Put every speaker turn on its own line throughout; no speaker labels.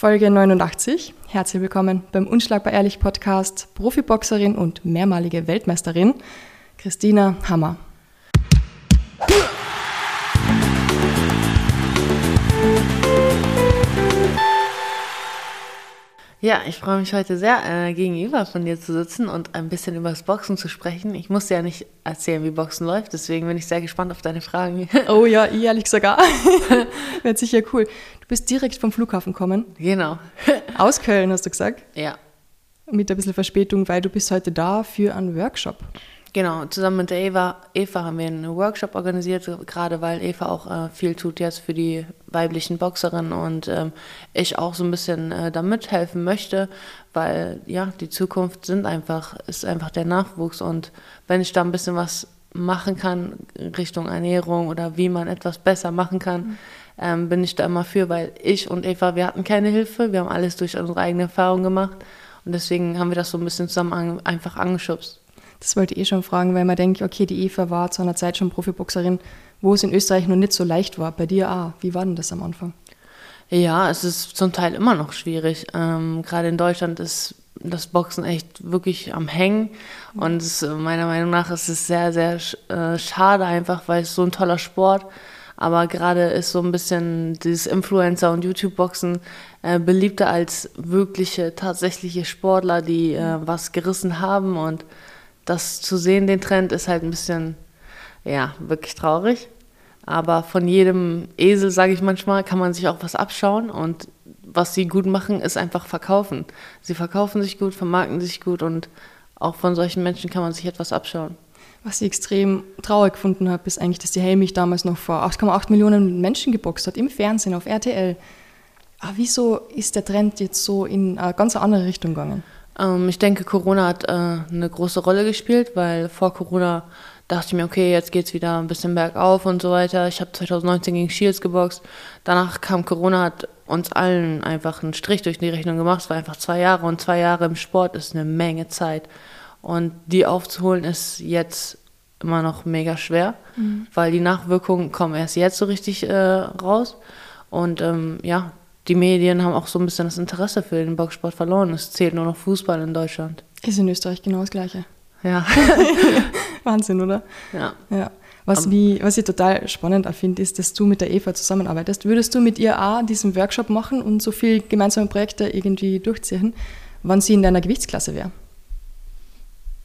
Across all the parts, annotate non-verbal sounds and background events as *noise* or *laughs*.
Folge 89. Herzlich willkommen beim Unschlagbar Ehrlich Podcast Profiboxerin und mehrmalige Weltmeisterin Christina Hammer.
Ja, ich freue mich heute sehr, äh, gegenüber von dir zu sitzen und ein bisschen über das Boxen zu sprechen. Ich musste ja nicht erzählen, wie Boxen läuft, deswegen bin ich sehr gespannt auf deine Fragen. *laughs*
Oh ja, ich ehrlich auch. *laughs* Wird sicher cool. Du bist direkt vom Flughafen gekommen.
Genau. *laughs*
Aus Köln, hast du gesagt?
Ja.
Mit ein bisschen Verspätung, weil du bist heute da für einen Workshop.
Genau, zusammen mit der Eva, Eva haben wir einen Workshop organisiert, gerade weil Eva auch äh, viel tut jetzt für die weiblichen Boxerinnen und ähm, ich auch so ein bisschen äh, da mithelfen möchte, weil ja, die Zukunft sind einfach, ist einfach der Nachwuchs und wenn ich da ein bisschen was machen kann Richtung Ernährung oder wie man etwas besser machen kann, mhm. ähm, bin ich da immer für, weil ich und Eva, wir hatten keine Hilfe, wir haben alles durch unsere eigene Erfahrung gemacht und deswegen haben wir das so ein bisschen zusammen an, einfach angeschubst.
Das wollte ich eh schon fragen, weil man denkt, okay, die Eva war zu einer Zeit schon Profiboxerin, wo es in Österreich noch nicht so leicht war. Bei dir auch. Wie war denn das am Anfang?
Ja, es ist zum Teil immer noch schwierig. Ähm, Gerade in Deutschland ist das Boxen echt wirklich am Hängen. Und es, meiner Meinung nach ist es sehr, sehr äh, schade einfach, weil es so ein toller Sport aber gerade ist so ein bisschen dieses Influencer- und YouTube-Boxen äh, beliebter als wirkliche, tatsächliche Sportler, die äh, was gerissen haben und das zu sehen, den Trend, ist halt ein bisschen, ja, wirklich traurig. Aber von jedem Esel, sage ich manchmal, kann man sich auch was abschauen. Und was sie gut machen, ist einfach verkaufen. Sie verkaufen sich gut, vermarkten sich gut und auch von solchen Menschen kann man sich etwas abschauen.
Was ich extrem traurig gefunden habe, ist eigentlich, dass die Helmich damals noch vor 8,8 Millionen Menschen geboxt hat, im Fernsehen, auf RTL. Aber wieso ist der Trend jetzt so in eine ganz andere Richtung gegangen?
Ähm, ich denke, Corona hat äh, eine große Rolle gespielt, weil vor Corona dachte ich mir, okay, jetzt geht es wieder ein bisschen bergauf und so weiter. Ich habe 2019 gegen Shields geboxt. Danach kam Corona, hat uns allen einfach einen Strich durch die Rechnung gemacht. Es war einfach zwei Jahre und zwei Jahre im Sport ist eine Menge Zeit. Und die aufzuholen ist jetzt immer noch mega schwer, mhm. weil die Nachwirkungen kommen erst jetzt so richtig äh, raus. Und ähm, ja, die Medien haben auch so ein bisschen das Interesse für den Boxsport verloren. Es zählt nur noch Fußball in Deutschland.
Ist in Österreich genau das Gleiche.
Ja. *laughs*
Wahnsinn, oder?
Ja.
ja. Was, wie, was ich total spannend finde, ist, dass du mit der Eva zusammenarbeitest. Würdest du mit ihr auch diesen Workshop machen und so viele gemeinsame Projekte irgendwie durchziehen, wann sie in deiner Gewichtsklasse wäre?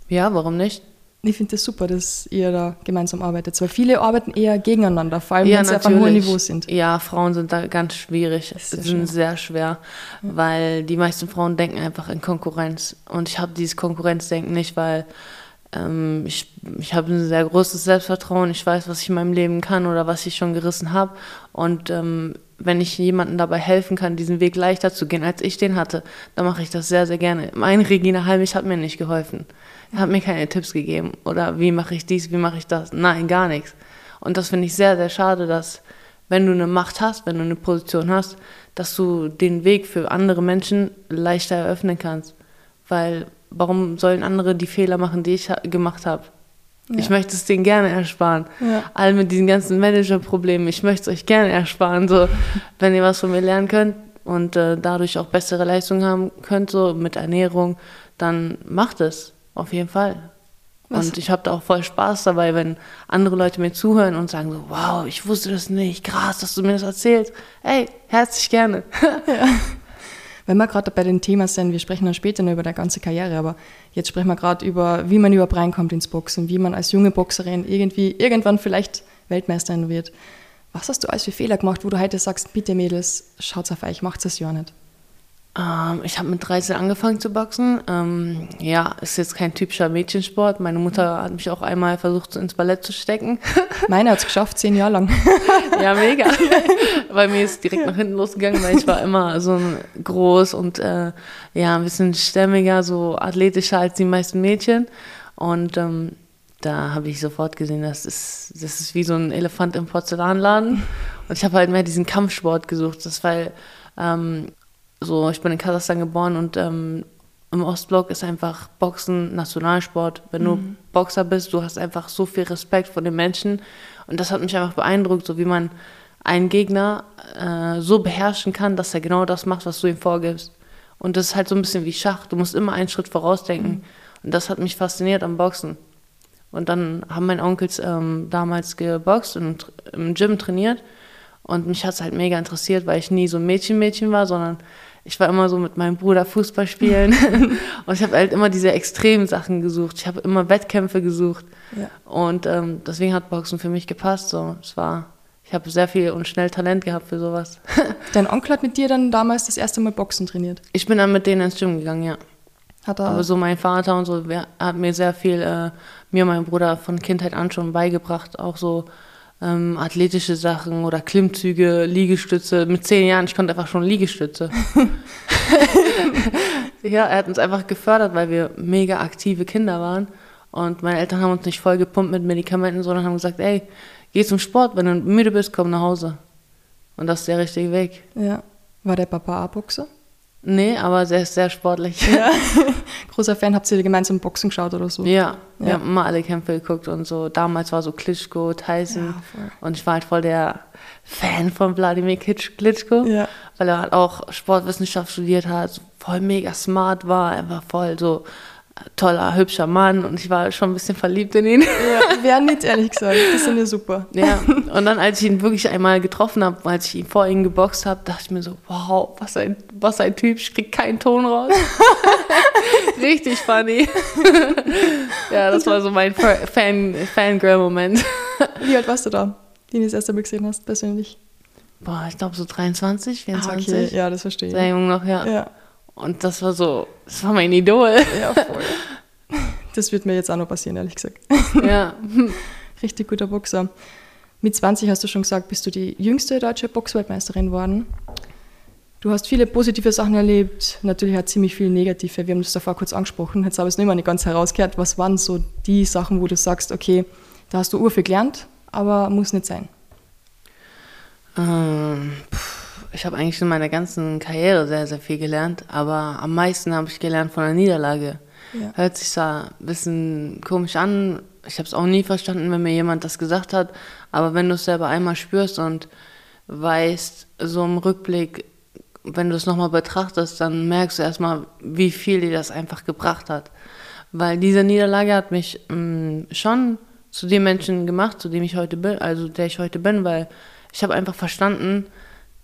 Ja, warum nicht?
Ich finde das super, dass ihr da gemeinsam arbeitet, weil viele arbeiten eher gegeneinander, vor allem ja, wenn sie auf einem hohen Niveau sind.
Ja, Frauen sind da ganz schwierig, das sind schwer. sehr schwer, ja. weil die meisten Frauen denken einfach in Konkurrenz und ich habe dieses Konkurrenzdenken nicht, weil ähm, ich, ich habe ein sehr großes Selbstvertrauen, ich weiß, was ich in meinem Leben kann oder was ich schon gerissen habe und ähm, wenn ich jemandem dabei helfen kann, diesen Weg leichter zu gehen, als ich den hatte, dann mache ich das sehr, sehr gerne. Meine Regina Halmich hat mir nicht geholfen hat mir keine Tipps gegeben oder wie mache ich dies, wie mache ich das. Nein, gar nichts. Und das finde ich sehr, sehr schade, dass wenn du eine Macht hast, wenn du eine Position hast, dass du den Weg für andere Menschen leichter eröffnen kannst. Weil warum sollen andere die Fehler machen, die ich gemacht habe? Ja. Ich möchte es denen gerne ersparen. Ja. All mit diesen ganzen Manager-Problemen, ich möchte es euch gerne ersparen. So, *laughs* wenn ihr was von mir lernen könnt und äh, dadurch auch bessere Leistungen haben könnt, so mit Ernährung, dann macht es. Auf jeden Fall. Was? Und ich habe da auch voll Spaß dabei, wenn andere Leute mir zuhören und sagen so, wow, ich wusste das nicht, krass, dass du mir das erzählst. Ey, herzlich gerne. *laughs* ja.
Wenn wir gerade bei den Themen sind, wir sprechen dann später noch über deine ganze Karriere, aber jetzt sprechen wir gerade über, wie man überhaupt reinkommt ins Boxen, wie man als junge Boxerin irgendwie irgendwann vielleicht Weltmeisterin wird. Was hast du alles für Fehler gemacht, wo du heute sagst, bitte Mädels, schaut auf euch, macht es ja nicht?
Ähm, ich habe mit 13 angefangen zu boxen. Ähm, ja, ist jetzt kein typischer Mädchensport. Meine Mutter hat mich auch einmal versucht, ins Ballett zu stecken. *laughs*
Meine hat es geschafft, zehn Jahre lang. *laughs*
ja, mega. *laughs* Bei mir ist direkt nach hinten losgegangen, weil ich war immer so groß und äh, ja, ein bisschen stämmiger, so athletischer als die meisten Mädchen. Und ähm, da habe ich sofort gesehen, das ist, das ist wie so ein Elefant im Porzellanladen. Und ich habe halt mehr diesen Kampfsport gesucht. Das war ähm, so, ich bin in Kasachstan geboren und ähm, im Ostblock ist einfach Boxen Nationalsport. Wenn mhm. du Boxer bist, du hast einfach so viel Respekt vor den Menschen. Und das hat mich einfach beeindruckt, so wie man einen Gegner äh, so beherrschen kann, dass er genau das macht, was du ihm vorgibst. Und das ist halt so ein bisschen wie Schach. Du musst immer einen Schritt vorausdenken. Mhm. Und das hat mich fasziniert am Boxen. Und dann haben meine Onkels ähm, damals geboxt und im Gym trainiert. Und mich hat es halt mega interessiert, weil ich nie so ein Mädchen-Mädchen war, sondern ich war immer so mit meinem Bruder Fußball spielen. *laughs* *laughs* und ich habe halt immer diese extremen Sachen gesucht. Ich habe immer Wettkämpfe gesucht. Ja. Und ähm, deswegen hat Boxen für mich gepasst. So. Es war, ich habe sehr viel und schnell Talent gehabt für sowas. *laughs*
Dein Onkel hat mit dir dann damals das erste Mal Boxen trainiert?
Ich bin dann mit denen ins Gym gegangen, ja. Hat er Aber so mein Vater und so hat mir sehr viel, äh, mir und meinem Bruder von Kindheit an schon beigebracht, auch so ähm, athletische Sachen oder Klimmzüge, Liegestütze. Mit zehn Jahren, ich konnte einfach schon Liegestütze. *laughs* ja, er hat uns einfach gefördert, weil wir mega aktive Kinder waren. Und meine Eltern haben uns nicht voll gepumpt mit Medikamenten, sondern haben gesagt, ey, geh zum Sport, wenn du müde bist, komm nach Hause. Und das ist der richtige Weg.
Ja. War der Papa A-Boxer?
Nee, aber sehr, sehr sportlich.
Ja. *laughs* Großer Fan, habt ihr gemeinsam Boxen geschaut oder so?
Ja, ja, wir haben immer alle Kämpfe geguckt und so. Damals war so Klitschko, Tyson ja, und ich war halt voll der Fan von Wladimir Klitschko, ja. weil er halt auch Sportwissenschaft studiert hat, voll mega smart war, einfach voll so toller, hübscher Mann und ich war schon ein bisschen verliebt in ihn.
Ja, wer nicht, ehrlich gesagt. Das sind ja super. *laughs*
Ja, und dann, als ich ihn wirklich einmal getroffen habe, als ich ihn vor ihm geboxt habe, dachte ich mir so, wow, was ein, was ein Typ, ich krieg keinen Ton raus. *laughs* Richtig funny. *laughs* ja, das war so mein Fan, Fangirl-Moment.
Wie alt warst du da, den du das erste Mal gesehen hast, persönlich?
Boah, ich glaube so 23, 24. Ah, okay.
Ja, das verstehe ich.
Sehr jung noch, ja. ja. Und das war so, das war mein Idol. Ja, voll.
Das wird mir jetzt auch noch passieren, ehrlich gesagt. *laughs*
Ja. *laughs*
Richtig guter Boxer. Mit 20 hast du schon gesagt, bist du die jüngste deutsche Boxweltmeisterin geworden. Du hast viele positive Sachen erlebt, natürlich auch ziemlich viel negative. Wir haben das davor kurz angesprochen, jetzt habe ich es nicht mehr nicht ganz herausgehört. Was waren so die Sachen, wo du sagst, okay, da hast du urviel gelernt, aber muss nicht sein?
Ähm, ich habe eigentlich in meiner ganzen Karriere sehr, sehr viel gelernt, aber am meisten habe ich gelernt von der Niederlage. Ja. Hört sich zwar ein bisschen komisch an, ich habe es auch nie verstanden, wenn mir jemand das gesagt hat, aber wenn du es selber einmal spürst und weißt, so im Rückblick, wenn du es nochmal betrachtest, dann merkst du erstmal, wie viel dir das einfach gebracht hat. Weil diese Niederlage hat mich mh, mm, schon zu dem Menschen gemacht, zu dem ich heute bin, also der ich heute bin, weil ich habe einfach verstanden,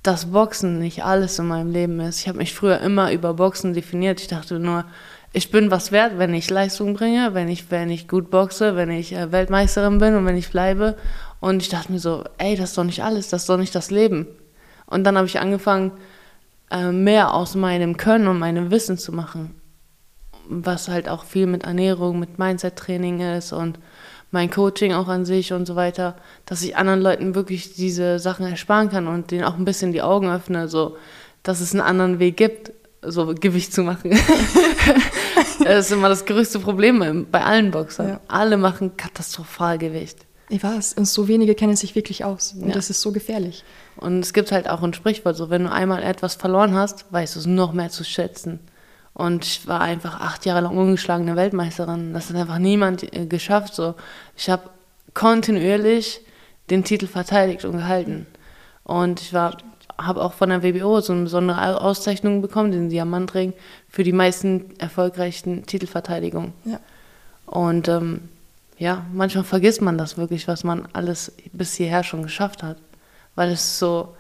dass Boxen nicht alles in meinem Leben ist. Ich habe mich früher immer über Boxen definiert. Ich dachte nur, ich bin was wert, wenn ich Leistung bringe, wenn ich, wenn ich gut boxe, wenn ich äh, Weltmeisterin bin und wenn ich bleibe. Und ich dachte mir so, ey, das ist doch nicht alles, das ist doch nicht das Leben. Und dann habe ich angefangen, äh, mehr aus meinem Können und meinem Wissen zu machen. Was halt auch viel mit Ernährung, mit Mindset-Training ist und mein Coaching auch an sich und so weiter, dass ich anderen Leuten wirklich diese Sachen ersparen kann und denen auch ein bisschen die Augen öffne, so, dass es einen anderen Weg gibt, so Gewicht zu machen. *laughs* das ist immer das größte Problem bei allen Boxern. Ja. Alle machen katastrophal Gewicht.
Ich weiß, und so wenige kennen sich wirklich aus. Und ja. das ist so gefährlich.
Und es gibt halt auch ein Sprichwort, so wenn du einmal etwas verloren hast, weißt du es noch mehr zu schätzen. Und ich war einfach acht Jahre lang ungeschlagene Weltmeisterin. Das hat einfach niemand äh, geschafft. So. Ich habe kontinuierlich den Titel verteidigt und gehalten. Und ich habe auch von der WBO so eine besondere Auszeichnung bekommen, den Diamantring, für die meisten erfolgreichen Titelverteidigungen. Ja. Und ähm, ja, manchmal vergisst man das wirklich, was man alles bis hierher schon geschafft hat. Weil es so,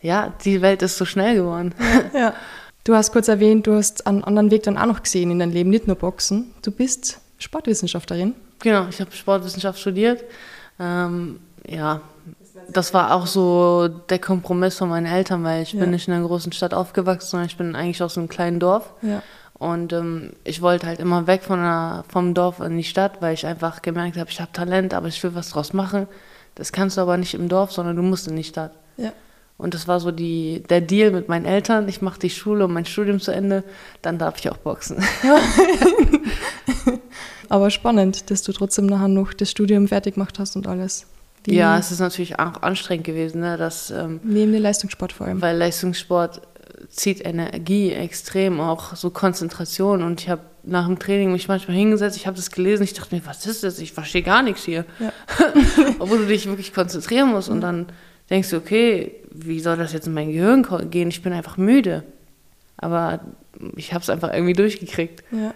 ja, die Welt ist so schnell geworden.
Ja. *laughs* Du hast kurz erwähnt, du hast einen anderen Weg dann auch noch gesehen in deinem Leben, nicht nur Boxen. Du bist Sportwissenschaftlerin.
Genau, ich habe Sportwissenschaft studiert. Ähm, ja, das war auch so der Kompromiss von meinen Eltern, weil ich ja. bin nicht in einer großen Stadt aufgewachsen, sondern ich bin eigentlich aus einem kleinen Dorf. Ja. Und ähm, ich wollte halt immer weg von der, vom Dorf in die Stadt, weil ich einfach gemerkt habe, ich habe Talent, aber ich will was draus machen. Das kannst du aber nicht im Dorf, sondern du musst in die Stadt. Ja. Und das war so die, der Deal mit meinen Eltern. Ich mache die Schule und mein Studium zu Ende, dann darf ich auch boxen. *laughs*
Aber spannend, dass du trotzdem nachher noch das Studium fertig gemacht hast und alles.
Wie ja, es ist natürlich auch anstrengend gewesen. Ne, dass, ähm,
Neben dem Leistungssport vor allem.
Weil Leistungssport zieht Energie extrem, auch so Konzentration. Und ich habe nach dem Training mich manchmal hingesetzt, ich habe das gelesen, ich dachte mir, was ist das? Ich verstehe gar nichts hier. Ja. *laughs* Obwohl du dich wirklich konzentrieren musst. Und dann denkst du, okay, wie soll das jetzt in mein Gehirn gehen? Ich bin einfach müde. Aber ich habe es einfach irgendwie durchgekriegt.
Ja.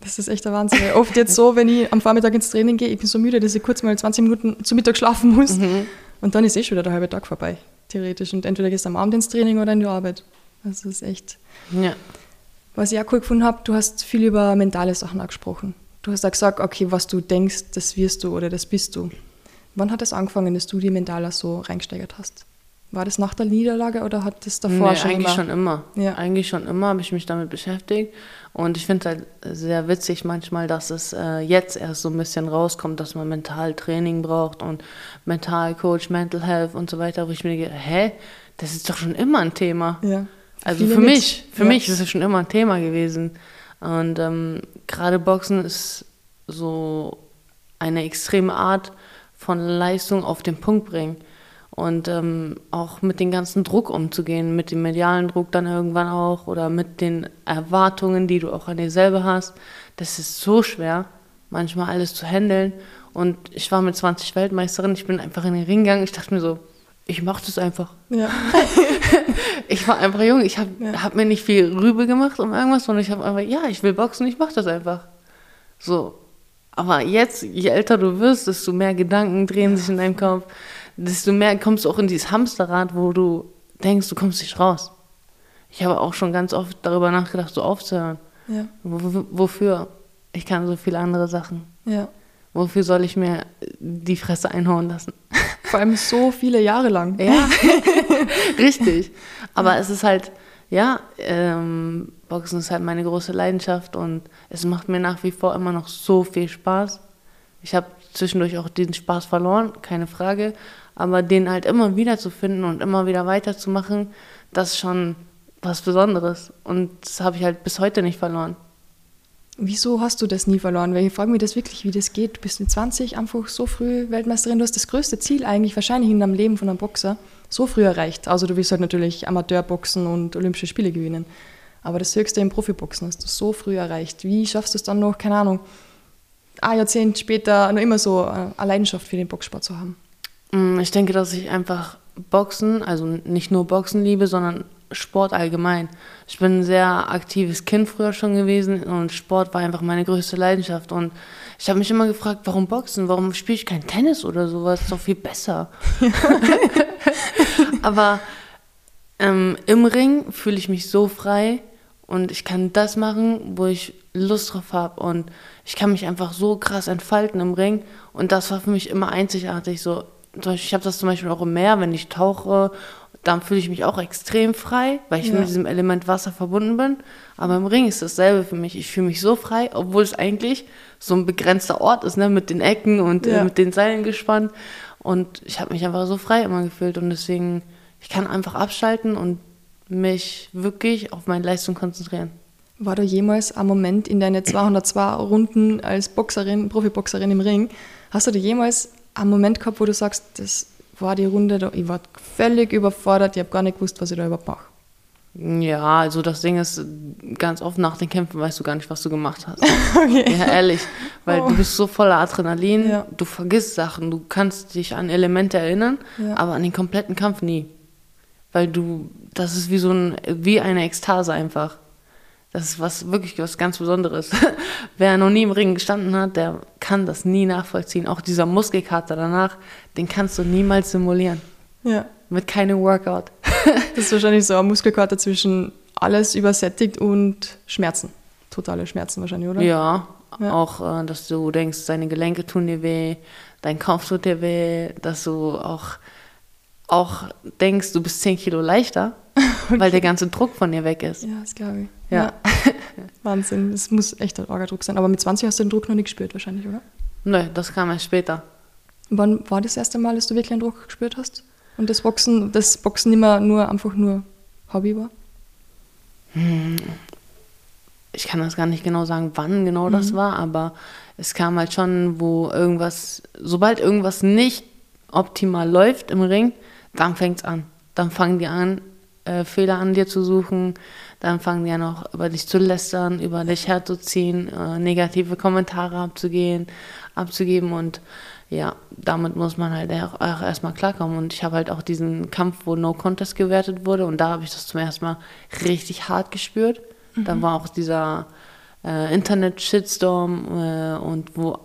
Das ist echt der Wahnsinn. Oft jetzt so, wenn ich am Vormittag ins Training gehe, ich bin so müde, dass ich kurz mal 20 Minuten zu Mittag schlafen muss. Mhm. Und dann ist eh schon wieder der halbe Tag vorbei, theoretisch. Und entweder gehst du am Abend ins Training oder in die Arbeit. Das ist echt.
Ja.
Was ich auch cool gefunden habe, du hast viel über mentale Sachen angesprochen. Du hast auch gesagt, okay, was du denkst, das wirst du oder das bist du. Wann hat das angefangen, dass du die mental so reingesteigert hast? War das nach der Niederlage oder hat das davor
nee,
schon
eigentlich
immer?
schon immer. Ja. Eigentlich schon immer habe ich mich damit beschäftigt. Und ich finde es halt sehr witzig manchmal, dass es äh, jetzt erst so ein bisschen rauskommt, dass man mental Training braucht und Mentalcoach, Mental Health und so weiter, wo ich mir denke, hä, das ist doch schon immer ein Thema.
Ja.
Also Viele für mich, für ja. mich ist es schon immer ein Thema gewesen. Und ähm, gerade Boxen ist so eine extreme Art von Leistung auf den Punkt bringen und ähm, auch mit dem ganzen Druck umzugehen, mit dem medialen Druck dann irgendwann auch oder mit den Erwartungen, die du auch an dir selber hast. Das ist so schwer, manchmal alles zu handeln. Und ich war mit 20 Weltmeisterin, ich bin einfach in den Ring gegangen, ich dachte mir so, ich mach das einfach.
Ja. *laughs*
ich war einfach jung, ich habe ja. hab mir nicht viel Rübe gemacht um irgendwas, sondern ich habe einfach, ja, ich will boxen, ich mach das einfach. So. Aber jetzt, je älter du wirst, desto mehr Gedanken drehen sich in deinem Kopf desto mehr kommst du auch in dieses Hamsterrad, wo du denkst, du kommst nicht raus. Ich habe auch schon ganz oft darüber nachgedacht, so aufzuhören.
Ja.
Wofür? Ich kann so viele andere Sachen.
Ja.
Wofür soll ich mir die Fresse einhauen lassen?
Vor allem so viele Jahre lang.
Ja, *laughs* richtig. Aber es ist halt, ja, ähm, Boxen ist halt meine große Leidenschaft und es macht mir nach wie vor immer noch so viel Spaß. Ich habe zwischendurch auch den Spaß verloren, keine Frage. Aber den halt immer wieder zu finden und immer wieder weiterzumachen, das ist schon was Besonderes. Und das habe ich halt bis heute nicht verloren.
Wieso hast du das nie verloren? Weil ich frage mich das wirklich, wie das geht. Du bist mit 20 einfach so früh Weltmeisterin. Du hast das größte Ziel eigentlich wahrscheinlich in deinem Leben von einem Boxer so früh erreicht. Also du willst halt natürlich Amateurboxen und Olympische Spiele gewinnen. Aber das höchste im Profiboxen hast du so früh erreicht. Wie schaffst du es dann noch, keine Ahnung, ein Jahrzehnt später noch immer so eine Leidenschaft für den Boxsport zu haben?
Mm, ich denke, dass ich einfach Boxen, also nicht nur Boxen liebe, sondern Sport allgemein. Ich bin ein sehr aktives Kind früher schon gewesen und Sport war einfach meine größte Leidenschaft. Und ich habe mich immer gefragt, warum Boxen? Warum spiele ich kein Tennis oder sowas? Ist doch viel besser. *laughs* Aber ähm, im Ring fühle ich mich so frei und ich kann das machen, wo ich Lust drauf habe und ich kann mich einfach so krass entfalten im Ring und das war für mich immer einzigartig. So, ich habe das zum Beispiel auch im Meer, wenn ich tauche, dann fühle ich mich auch extrem frei, weil ich ja. mit diesem Element Wasser verbunden bin. Aber im Ring ist dasselbe für mich. Ich fühle mich so frei, obwohl es eigentlich so ein begrenzter Ort ist, ne, mit den Ecken und äh, ja. äh, mit den Seilen gespannt. Und ich habe mich einfach so frei immer gefühlt und deswegen, ich kann einfach abschalten und mich wirklich auf meine Leistung konzentrieren.
War da jemals ein Moment in deine 202 Runden als Boxerin, Profiboxerin im Ring, hast du da jemals einen Moment gehabt, wo du sagst, das war die Runde, da, ich war völlig überfordert, ich habe gar nicht gewusst, was ich da überhaupt mache?
Ja, also das Ding ist, ganz oft nach den Kämpfen weißt du gar nicht, was du gemacht hast. *laughs* okay. Ja, ehrlich. Weil oh. du bist so voller Adrenalin, ja. du vergisst Sachen, du kannst dich an Elemente erinnern, ja. aber an den kompletten Kampf nie weil du, das ist wie so ein, wie eine Ekstase einfach. Das ist was wirklich was ganz Besonderes. *laughs* Wer noch nie im Ring gestanden hat, der kann das nie nachvollziehen. Auch dieser Muskelkater danach, den kannst du niemals simulieren.
Ja.
Mit keinem Workout. *laughs*
das ist wahrscheinlich so ein Muskelkater zwischen alles übersättigt und Schmerzen. Totale Schmerzen wahrscheinlich, oder?
Ja, ja. auch, äh, dass du denkst, deine Gelenke tun dir weh, dein Kopf tut dir weh, dass du auch auch denkst, du bist 10 Kilo leichter, *laughs* okay. weil der ganze Druck von dir weg ist.
Ja, das glaube ich.
Ja. ja. *laughs*
Wahnsinn, das muss echt ein Orgadruck sein. Aber mit 20 hast du den Druck noch nicht gespürt wahrscheinlich, oder?
Nö, das kam erst später.
Wann war das erste Mal, dass du wirklich einen Druck gespürt hast? Und das Boxen, das Boxen immer nur einfach nur Hobby war?
Hm. Ich kann das gar nicht genau sagen, wann genau mhm. das war, aber es kam halt schon, wo irgendwas, sobald irgendwas nicht optimal läuft im Ring, dann fängt es an. Dann fangen die an, äh, Fehler an dir zu suchen. Dann fangen die an, auch über dich zu lästern, über dich herzuziehen, äh, negative Kommentare abzugehen, abzugeben. Und ja, damit muss man halt auch, erstmal klarkommen. Und ich habe halt auch diesen Kampf, wo No Contest gewertet wurde. Und da habe ich das zum ersten Mal richtig hart gespürt. Mhm. Da war auch dieser äh, Internet-Shitstorm äh, und wo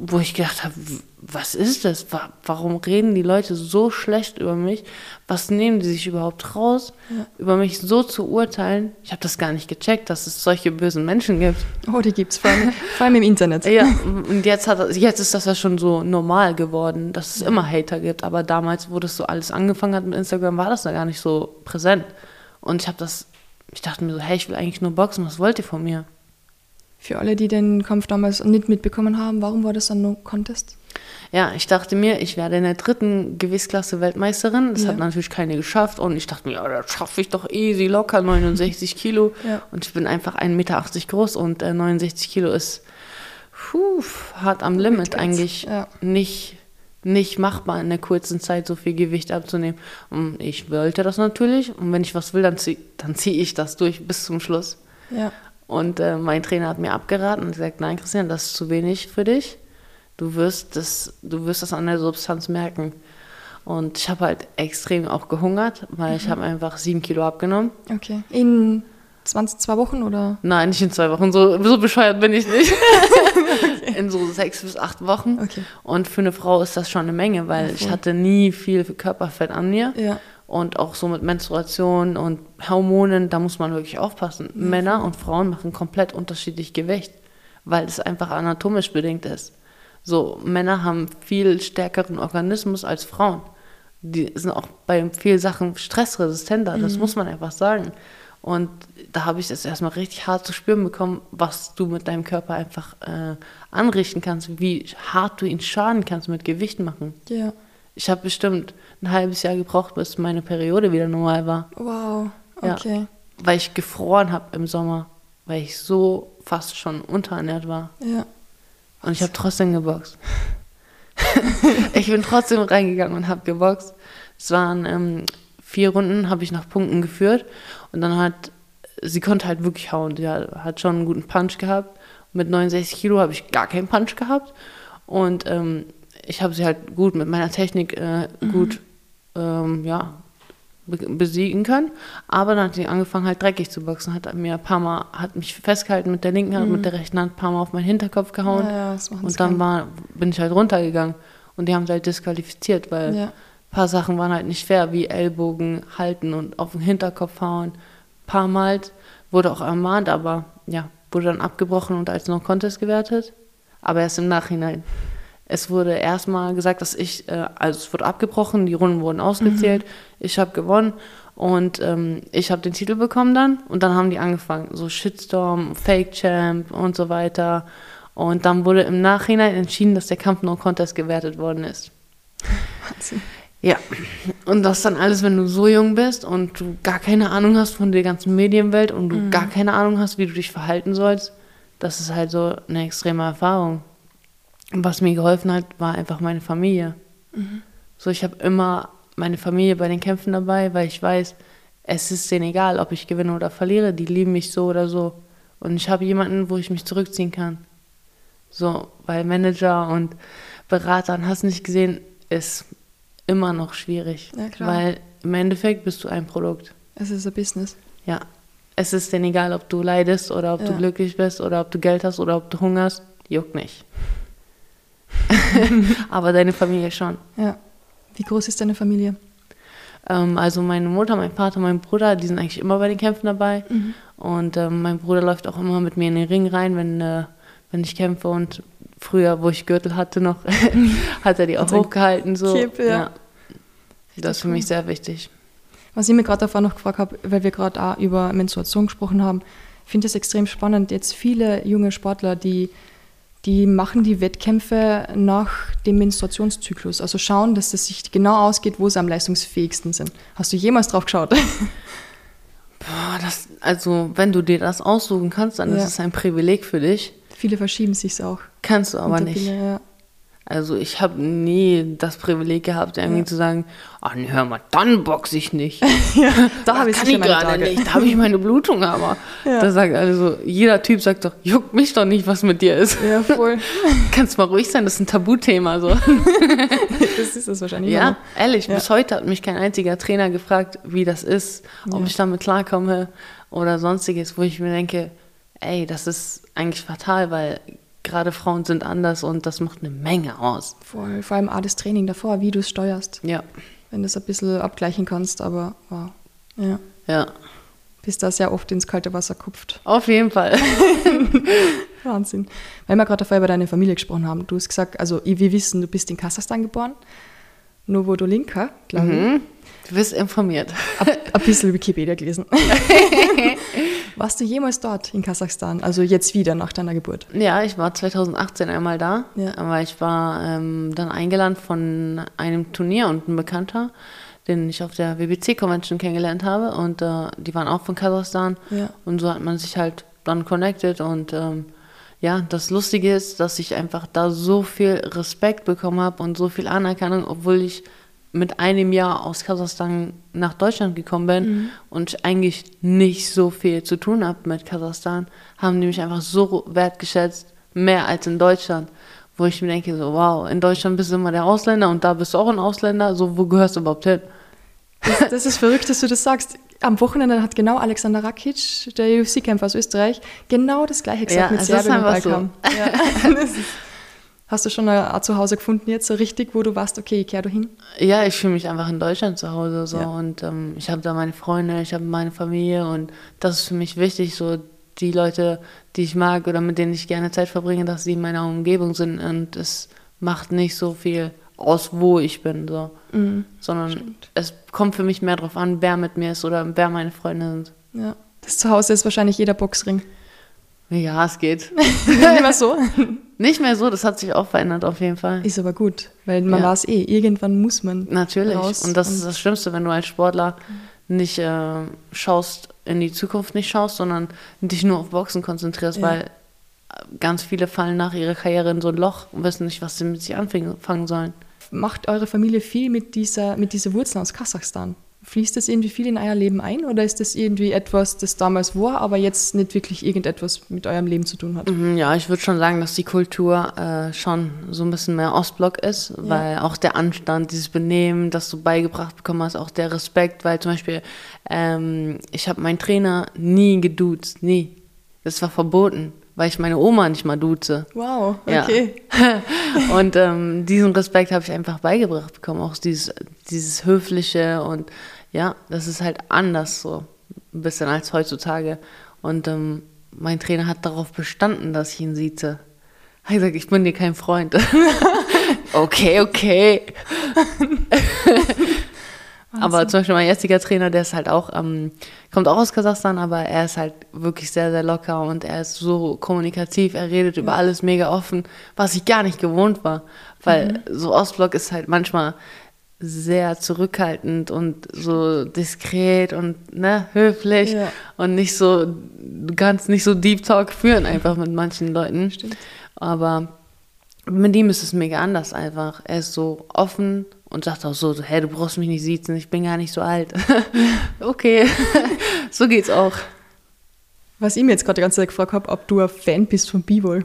wo ich gedacht habe, was ist das? Warum reden die Leute so schlecht über mich? Was nehmen die sich überhaupt raus, ja. über mich so zu urteilen? Ich habe das gar nicht gecheckt, dass es solche bösen Menschen gibt.
Oh, die gibt es vor, allem, vor allem im Internet.
Ja, und jetzt, hat, jetzt ist das ja schon so normal geworden, dass es immer Hater gibt. Aber damals, wo das so alles angefangen hat mit Instagram, war das da gar nicht so präsent. Und ich habe das, ich dachte mir so, hey, ich will eigentlich nur boxen, was wollt ihr von mir?
Für alle, die den Kampf damals nicht mitbekommen haben, warum war das ein No-Contest?
Ja, ich dachte mir, ich werde in der dritten Gewichtsklasse Weltmeisterin. Das ja. hat natürlich keine geschafft. Und ich dachte mir, ja, das schaffe ich doch easy, locker 69 Kilo. Ja. Und ich bin einfach 1,80 Meter groß und äh, 69 Kilo ist puh, hart am Limit eigentlich. Ja. Nicht, nicht machbar in der kurzen Zeit so viel Gewicht abzunehmen. Und ich wollte das natürlich. Und wenn ich was will, dann ziehe dann zieh ich das durch bis zum Schluss. Ja. Und äh, mein Trainer hat mir abgeraten und gesagt, nein, Christian, das ist zu wenig für dich. Du wirst das, du wirst das an der Substanz merken. Und ich habe halt extrem auch gehungert, weil mhm. ich habe einfach sieben Kilo abgenommen.
Okay. In 20, zwei Wochen oder?
Nein, nicht in zwei Wochen. So, so bescheuert bin ich nicht. *laughs* okay. In so sechs bis acht Wochen. Okay. Und für eine Frau ist das schon eine Menge, weil okay. ich hatte nie viel Körperfett an mir. Ja und auch so mit Menstruation und Hormonen, da muss man wirklich aufpassen. Mhm. Männer und Frauen machen komplett unterschiedlich Gewicht, weil es einfach anatomisch bedingt ist. So, Männer haben viel stärkeren Organismus als Frauen. Die sind auch bei vielen Sachen stressresistenter, das mhm. muss man einfach sagen. Und da habe ich es erstmal richtig hart zu spüren bekommen, was du mit deinem Körper einfach äh, anrichten kannst, wie hart du ihn schaden kannst mit Gewicht machen. Ja. Ich habe bestimmt ein halbes Jahr gebraucht, bis meine Periode wieder normal war.
Wow, okay. Ja,
weil ich gefroren habe im Sommer, weil ich so fast schon unterernährt war. Ja. Und ich habe trotzdem geboxt. *laughs* ich bin trotzdem reingegangen und habe geboxt. Es waren ähm, vier Runden, habe ich nach Punkten geführt. Und dann hat, sie konnte halt wirklich hauen. Die hat schon einen guten Punch gehabt. Mit 69 Kilo habe ich gar keinen Punch gehabt. Und ähm, ich habe sie halt gut mit meiner Technik äh, mhm. gut ähm, ja, besiegen können. Aber dann hat sie angefangen halt dreckig zu boxen, hat mir ein paar Mal, hat mich festgehalten mit der linken Hand, mhm. mit der rechten Hand ein paar Mal auf meinen Hinterkopf gehauen. Ja, ja, und dann war, bin ich halt runtergegangen. Und die haben sie halt disqualifiziert, weil ja. ein paar Sachen waren halt nicht fair, wie Ellbogen halten und auf den Hinterkopf hauen. Ein paar Mal wurde auch ermahnt, aber ja, wurde dann abgebrochen und als noch Contest gewertet. Aber erst im Nachhinein. Es wurde erstmal gesagt, dass ich, äh, also es wurde abgebrochen, die Runden wurden ausgezählt, mhm. ich habe gewonnen und ähm, ich habe den Titel bekommen dann und dann haben die angefangen, so Shitstorm, Fake Champ und so weiter. Und dann wurde im Nachhinein entschieden, dass der Kampf No Contest gewertet worden ist. Wahnsinn. Ja, und das dann alles, wenn du so jung bist und du gar keine Ahnung hast von der ganzen Medienwelt und du mhm. gar keine Ahnung hast, wie du dich verhalten sollst, das ist halt so eine extreme Erfahrung was mir geholfen hat, war einfach meine Familie. Mhm. So, ich habe immer meine Familie bei den Kämpfen dabei, weil ich weiß, es ist denen egal, ob ich gewinne oder verliere. Die lieben mich so oder so. Und ich habe jemanden, wo ich mich zurückziehen kann. So, weil Manager und Beratern, hast nicht gesehen, ist immer noch schwierig. Ja, klar. Weil im Endeffekt bist du ein Produkt.
Es ist ein Business.
Ja. Es ist denen egal, ob du leidest oder ob ja. du glücklich bist oder ob du Geld hast oder ob du hungerst. Juckt nicht. *laughs* aber deine Familie schon.
Ja. Wie groß ist deine Familie?
Ähm, also meine Mutter, mein Vater, mein Bruder, die sind eigentlich immer bei den Kämpfen dabei. Mhm. Und ähm, mein Bruder läuft auch immer mit mir in den Ring rein, wenn, äh, wenn ich kämpfe. Und früher, wo ich Gürtel hatte noch, *laughs* hat er die auch hochgehalten. So. Kippe, ja. ja. Das ist für mich sehr wichtig.
Was ich mir gerade davor noch gefragt habe, weil wir gerade auch über Menstruation gesprochen haben, finde ich es extrem spannend. Jetzt viele junge Sportler, die die machen die Wettkämpfe nach dem Menstruationszyklus. Also schauen, dass es sich genau ausgeht, wo sie am leistungsfähigsten sind. Hast du jemals drauf geschaut? *laughs*
Boah, das, also wenn du dir das aussuchen kannst, dann ja. ist es ein Privileg für dich.
Viele verschieben sich auch.
Kannst du aber nicht. ja. Also ich habe nie das Privileg gehabt, irgendwie ja. zu sagen, ach nee, hör mal, dann boxe ich nicht. *laughs* ja, da habe ich ich gerade nicht, da habe ich meine Blutung aber. Ja. Da sagt also, jeder Typ sagt doch, juckt mich doch nicht, was mit dir ist. Ja, voll. *laughs* Kannst mal ruhig sein, das ist ein Tabuthema so. *laughs* das ist es wahrscheinlich. Ja, immer. ehrlich, bis heute hat mich kein einziger Trainer gefragt, wie das ist, ob ich damit klarkomme oder sonstiges, wo ich mir denke, ey, das ist eigentlich fatal, weil gerade Frauen sind anders und das macht eine Menge aus.
Vor, vor allem auch das Training davor, wie du es steuerst. Ja. Wenn du es ein bisschen abgleichen kannst, aber wow. Ja. Ja. Bist da sehr oft ins kalte Wasser kupft.
Auf jeden Fall. *laughs*
Wahnsinn. Weil wir gerade davor über deine Familie gesprochen haben. Du hast gesagt, also wir wissen, du bist in Kasachstan geboren. Novodolinka, glaube ich. Mhm.
Du bist informiert.
Ein bisschen Wikipedia gelesen. *laughs* Warst du jemals dort in Kasachstan? Also jetzt wieder nach deiner Geburt?
Ja, ich war 2018 einmal da. Ja. Aber ich war ähm, dann eingeladen von einem Turnier und ein Bekannter, den ich auf der WBC-Convention kennengelernt habe. Und äh, die waren auch von Kasachstan. Ja. Und so hat man sich halt dann connected. Und ähm, ja, das Lustige ist, dass ich einfach da so viel Respekt bekommen habe und so viel Anerkennung, obwohl ich mit einem Jahr aus Kasachstan nach Deutschland gekommen bin mhm. und eigentlich nicht so viel zu tun habe mit Kasachstan, haben die mich einfach so wertgeschätzt, mehr als in Deutschland. Wo ich mir denke, so, wow, in Deutschland bist du immer der Ausländer und da bist du auch ein Ausländer, so, wo gehörst du überhaupt hin?
Das, das ist verrückt, dass du das sagst. Am Wochenende hat genau Alexander Rakic, der UFC-Kämpfer aus Österreich, genau das gleiche gesagt ja, mit Serbien und Balkan. So. *laughs* Ja. *laughs* Hast du schon ein Zuhause gefunden jetzt so richtig, wo du warst, okay, ich kehre du hin?
Ja, ich fühle mich einfach in Deutschland zu Hause so ja. und ähm, ich habe da meine Freunde, ich habe meine Familie und das ist für mich wichtig, so die Leute, die ich mag oder mit denen ich gerne Zeit verbringe, dass sie in meiner Umgebung sind und es macht nicht so viel aus, wo ich bin, so, mhm. sondern Stimmt. es kommt für mich mehr darauf an, wer mit mir ist oder wer meine Freunde sind.
Ja, das Zuhause ist wahrscheinlich jeder Boxring.
Ja, es geht. *laughs* Mehr so. *laughs* Nicht mehr so, das hat sich auch verändert auf jeden Fall.
Ist aber gut, weil man ja. weiß eh, irgendwann muss man.
Natürlich. Raus und das und ist das Schlimmste, wenn du als Sportler nicht äh, schaust, in die Zukunft nicht schaust, sondern dich nur auf Boxen konzentrierst, ja. weil ganz viele fallen nach ihrer Karriere in so ein Loch und wissen nicht, was sie mit sich anfangen sollen.
Macht eure Familie viel mit dieser, mit dieser Wurzel aus Kasachstan? Fließt das irgendwie viel in euer Leben ein oder ist das irgendwie etwas, das damals war, aber jetzt nicht wirklich irgendetwas mit eurem Leben zu tun hat?
Mhm, ja, ich würde schon sagen, dass die Kultur äh, schon so ein bisschen mehr Ostblock ist, ja. weil auch der Anstand, dieses Benehmen, das du beigebracht bekommen hast, auch der Respekt, weil zum Beispiel ähm, ich habe meinen Trainer nie geduzt, nie. Das war verboten weil ich meine Oma nicht mal duze. Wow, okay. Ja. *laughs* und ähm, diesen Respekt habe ich einfach beigebracht bekommen, auch dieses, dieses Höfliche und ja, das ist halt anders so, ein bisschen als heutzutage. Und ähm, mein Trainer hat darauf bestanden, dass ich ihn sieze. Er hat gesagt, ich bin dir kein Freund. *laughs* okay, okay. *laughs* Aber zum Beispiel mein jetziger Trainer, der ist halt auch, ähm, kommt auch aus Kasachstan, aber er ist halt wirklich sehr, sehr locker und er ist so kommunikativ, er redet über alles mega offen, was ich gar nicht gewohnt war. Weil mhm. so Ostblock ist halt manchmal sehr zurückhaltend und so diskret und ne, höflich ja. und nicht so, du kannst nicht so Deep Talk führen einfach mit manchen Leuten. Stimmt. Aber mit ihm ist es mega anders einfach. Er ist so offen und sagt auch so, hey, du brauchst mich nicht siezen, ich bin gar nicht so alt. *laughs* okay, *laughs* so geht's auch.
Was ich mir jetzt gerade die ganze Zeit gefragt habe, ob du ein Fan bist von B-Wall.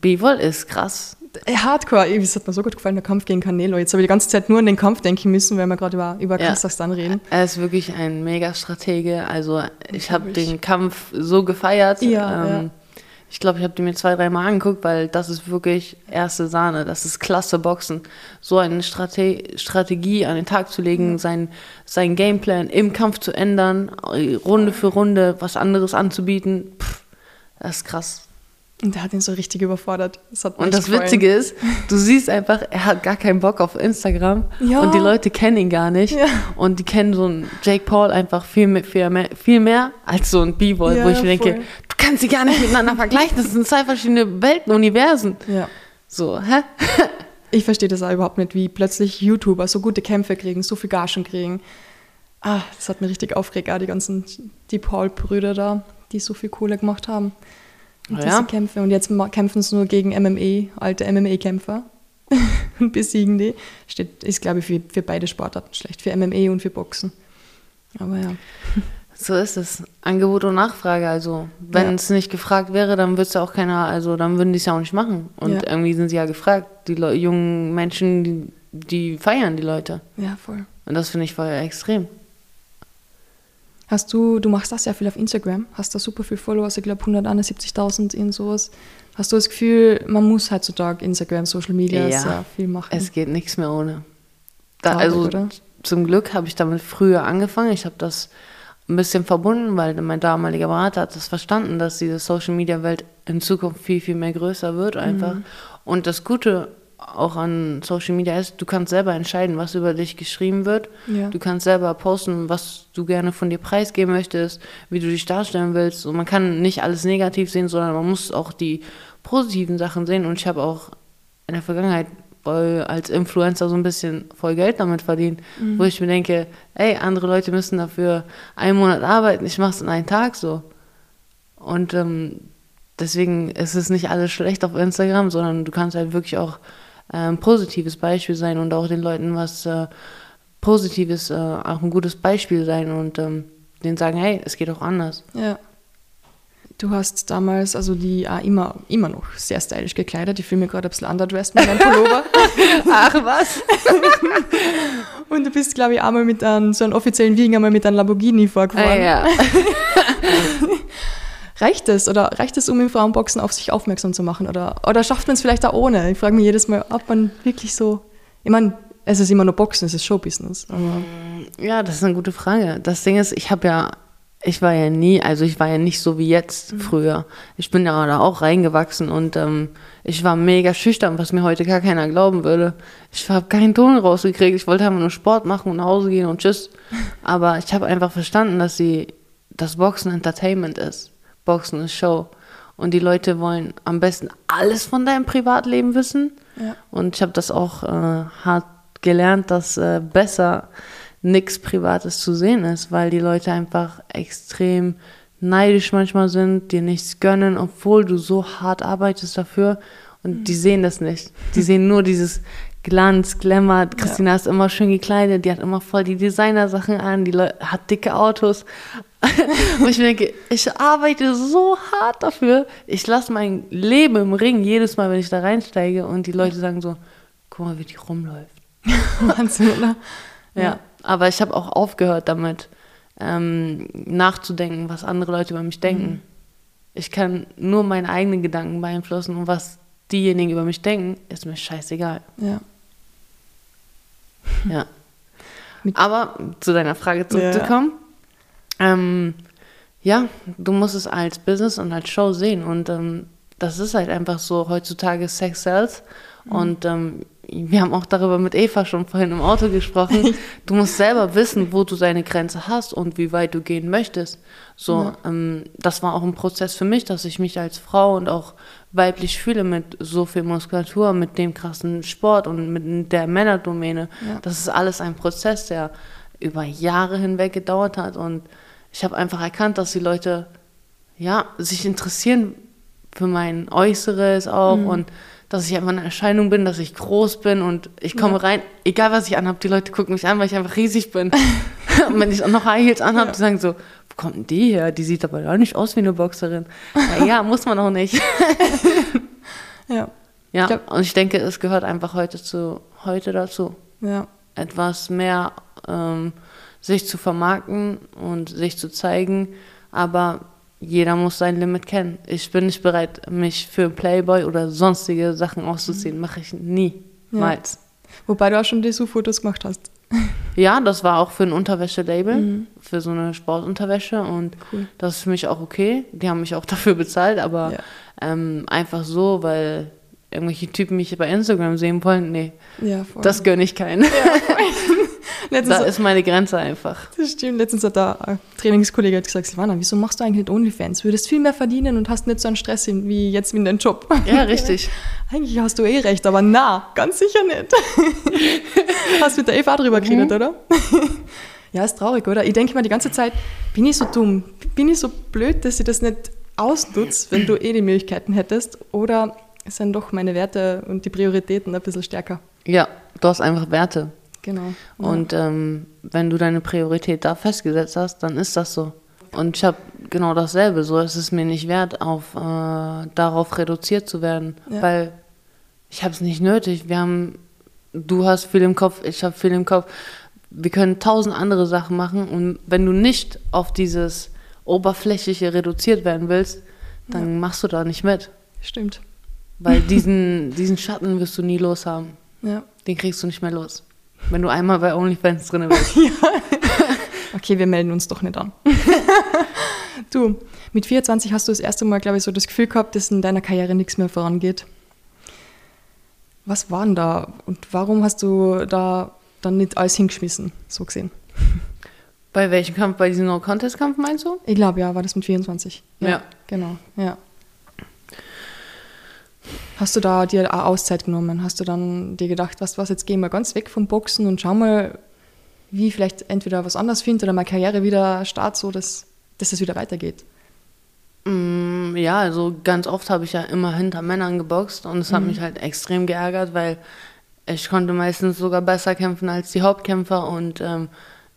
B-Wall ist krass.
Hardcore, es hat mir so gut gefallen, der Kampf gegen Canelo. Jetzt habe ich die ganze Zeit nur an den Kampf denken müssen, weil wir gerade über, über ja. Kasachstan reden.
Er ist wirklich ein Mega-Stratege. Also ich habe den Kampf so gefeiert. Ja, ähm, ja. Ich glaube, ich habe die mir zwei, dreimal angeguckt, weil das ist wirklich erste Sahne. Das ist klasse Boxen. So eine Strate Strategie an den Tag zu legen, sein, sein Gameplan im Kampf zu ändern, Runde für Runde was anderes anzubieten, pff, das ist krass.
Und der hat ihn so richtig überfordert.
Das und das gefallen. Witzige ist, du siehst einfach, er hat gar keinen Bock auf Instagram ja. und die Leute kennen ihn gar nicht. Ja. Und die kennen so einen Jake Paul einfach viel mehr, viel mehr, viel mehr als so ein B-Boy, ja, wo ich mir denke, du kannst sie gar nicht miteinander vergleichen. Das sind zwei verschiedene Welten, Universen. Ja. So, hä? *laughs*
ich verstehe das auch überhaupt nicht, wie plötzlich YouTuber so gute Kämpfe kriegen, so viel Gagen kriegen. Ah, das hat mir richtig aufgeregt, die ganzen, die Paul-Brüder da, die so viel Kohle gemacht haben. Und ja. Kämpfe. Und jetzt kämpfen sie nur gegen MME, alte MME-Kämpfer. und *laughs* besiegen die. Steht, ist, glaube ich, für, für beide Sportarten schlecht, für MMA und für Boxen. Aber ja.
So ist es. Angebot und Nachfrage. Also, wenn ja. es nicht gefragt wäre, dann würde es ja auch keiner, also dann würden die es ja auch nicht machen. Und ja. irgendwie sind sie ja gefragt. Die Le jungen Menschen, die, die feiern die Leute.
Ja, voll.
Und das finde ich voll extrem.
Hast du, du machst das ja viel auf Instagram, hast da super viel Followers, ich glaube 171.000 in sowas. Hast du das Gefühl, man muss heutzutage Instagram, Social Media ja, sehr viel machen?
Es geht nichts mehr ohne. Da, Traurig, also oder? zum Glück habe ich damit früher angefangen. Ich habe das ein bisschen verbunden, weil mein damaliger Berater hat das verstanden, dass diese Social Media Welt in Zukunft viel, viel mehr größer wird einfach. Mhm. Und das Gute auch an Social Media ist, du kannst selber entscheiden, was über dich geschrieben wird. Ja. Du kannst selber posten, was du gerne von dir preisgeben möchtest, wie du dich darstellen willst. Und man kann nicht alles negativ sehen, sondern man muss auch die positiven Sachen sehen. Und ich habe auch in der Vergangenheit als Influencer so ein bisschen voll Geld damit verdient, mhm. wo ich mir denke, ey, andere Leute müssen dafür einen Monat arbeiten, ich mache es in einem Tag so. Und ähm, deswegen ist es nicht alles schlecht auf Instagram, sondern du kannst halt wirklich auch äh, ein positives Beispiel sein und auch den Leuten was äh, Positives, äh, auch ein gutes Beispiel sein und ähm, denen sagen, hey, es geht auch anders.
Ja. Du hast damals, also die auch immer, immer noch sehr stylisch gekleidet. Ich fühle mich gerade ein bisschen underdressed mit meinem Pullover. *laughs*
Ach was. *laughs*
Und du bist, glaube ich, einmal mit einem, so einem offiziellen Wiegen einmal mit einem Lamborghini vorgefahren. Ah, ja. *laughs* reicht es? Oder reicht es, um im Frauenboxen auf sich aufmerksam zu machen? Oder, oder schafft man es vielleicht auch ohne? Ich frage mich jedes Mal, ob man wirklich so. Ich meine, es ist immer nur Boxen, es ist Showbusiness. Aber
ja, das ist eine gute Frage. Das Ding ist, ich habe ja ich war ja nie, also ich war ja nicht so wie jetzt mhm. früher. Ich bin ja da auch reingewachsen und ähm, ich war mega schüchtern, was mir heute gar keiner glauben würde. Ich habe keinen Ton rausgekriegt. Ich wollte einfach nur Sport machen und nach Hause gehen und tschüss. *laughs* Aber ich habe einfach verstanden, dass sie das Boxen Entertainment ist. Boxen ist Show. Und die Leute wollen am besten alles von deinem Privatleben wissen. Ja. Und ich habe das auch äh, hart gelernt, dass äh, besser nichts Privates zu sehen ist, weil die Leute einfach extrem neidisch manchmal sind, dir nichts gönnen, obwohl du so hart arbeitest dafür und mhm. die sehen das nicht. Die *laughs* sehen nur dieses Glanz, Glamour. Christina ja. ist immer schön gekleidet, die hat immer voll die Designer-Sachen an, die Leute, hat dicke Autos. *laughs* und ich denke, ich arbeite so hart dafür. Ich lasse mein Leben im Ring jedes Mal, wenn ich da reinsteige und die Leute sagen so, guck mal, wie die rumläuft. *laughs* Wahnsinn, oder? ja. ja. Aber ich habe auch aufgehört damit, ähm, nachzudenken, was andere Leute über mich denken. Mhm. Ich kann nur meine eigenen Gedanken beeinflussen und was diejenigen über mich denken, ist mir scheißegal.
Ja.
Ja. Aber zu deiner Frage zurückzukommen. Ja. Ähm, ja, du musst es als Business und als Show sehen. Und ähm, das ist halt einfach so heutzutage Sex Sells. Mhm. Und ähm, wir haben auch darüber mit Eva schon vorhin im Auto gesprochen. *laughs* Du musst selber wissen, wo du deine Grenze hast und wie weit du gehen möchtest. So, ja. ähm, das war auch ein Prozess für mich, dass ich mich als Frau und auch weiblich fühle mit so viel Muskulatur, mit dem krassen Sport und mit der Männerdomäne. Ja. Das ist alles ein Prozess, der über Jahre hinweg gedauert hat und ich habe einfach erkannt, dass die Leute ja sich interessieren für mein Äußeres auch mhm. und dass ich einfach eine Erscheinung bin, dass ich groß bin und ich komme ja. rein, egal was ich anhabe, die Leute gucken mich an, weil ich einfach riesig bin. *laughs* und wenn ich auch noch High Heels anhabe, ja. die sagen so, wo kommt denn die her? Die sieht aber gar nicht aus wie eine Boxerin. ja, ja *laughs* muss man auch nicht. *laughs* ja. Ja, ich und ich denke, es gehört einfach heute zu heute dazu.
Ja.
Etwas mehr ähm, sich zu vermarkten und sich zu zeigen, aber jeder muss sein Limit kennen. Ich bin nicht bereit, mich für Playboy oder sonstige Sachen auszuziehen. Mache ich nie. Ja.
Wobei du auch schon Dessous-Fotos gemacht hast.
Ja, das war auch für ein Unterwäschelabel, mhm. für so eine Sportunterwäsche und cool. das ist für mich auch okay. Die haben mich auch *laughs* dafür bezahlt, aber ja. ähm, einfach so, weil irgendwelche Typen mich bei Instagram sehen wollen, nee, ja, das gönne ich keinen. Ja, *laughs* Letztens da ist meine Grenze einfach.
Das stimmt. Letztens hat der äh, Trainingskollege gesagt, Silvana, wieso machst du eigentlich nicht Onlyfans? Du würdest viel mehr verdienen und hast nicht so einen Stress wie jetzt in deinem Job.
Ja, richtig. *laughs*
eigentlich hast du eh recht, aber na, ganz sicher nicht. *laughs* hast mit der Eva drüber mhm. geredet, oder? *laughs* ja, ist traurig, oder? Ich denke mal die ganze Zeit, bin ich so dumm? Bin ich so blöd, dass ich das nicht ausnutze, wenn du eh die Möglichkeiten hättest? Oder sind doch meine Werte und die Prioritäten ein bisschen stärker?
Ja, du hast einfach Werte.
Genau.
Ja. Und ähm, wenn du deine Priorität da festgesetzt hast, dann ist das so. Und ich habe genau dasselbe. So, es ist mir nicht wert, auf, äh, darauf reduziert zu werden, ja. weil ich habe es nicht nötig. Wir haben, du hast viel im Kopf, ich habe viel im Kopf. Wir können tausend andere Sachen machen und wenn du nicht auf dieses oberflächliche reduziert werden willst, dann ja. machst du da nicht mit.
Stimmt.
Weil *laughs* diesen, diesen Schatten wirst du nie los haben.
Ja.
Den kriegst du nicht mehr los. Wenn du einmal bei OnlyFans drin bist. *laughs* ja.
Okay, wir melden uns doch nicht an. *laughs* du, mit 24 hast du das erste Mal, glaube ich, so das Gefühl gehabt, dass in deiner Karriere nichts mehr vorangeht. Was war denn da und warum hast du da dann nicht alles hingeschmissen, so gesehen?
Bei welchem Kampf? Bei diesem No-Contest-Kampf meinst du?
Ich glaube, ja, war das mit 24. Ja, ja. Genau, ja. Hast du da dir eine Auszeit genommen? Hast du dann dir gedacht, was, was, jetzt gehen wir ganz weg vom Boxen und schauen mal, wie ich vielleicht entweder was anderes finde oder meine Karriere wieder start, so dass, dass es wieder weitergeht?
Mm, ja, also ganz oft habe ich ja immer hinter Männern geboxt und es mhm. hat mich halt extrem geärgert, weil ich konnte meistens sogar besser kämpfen als die Hauptkämpfer und ähm,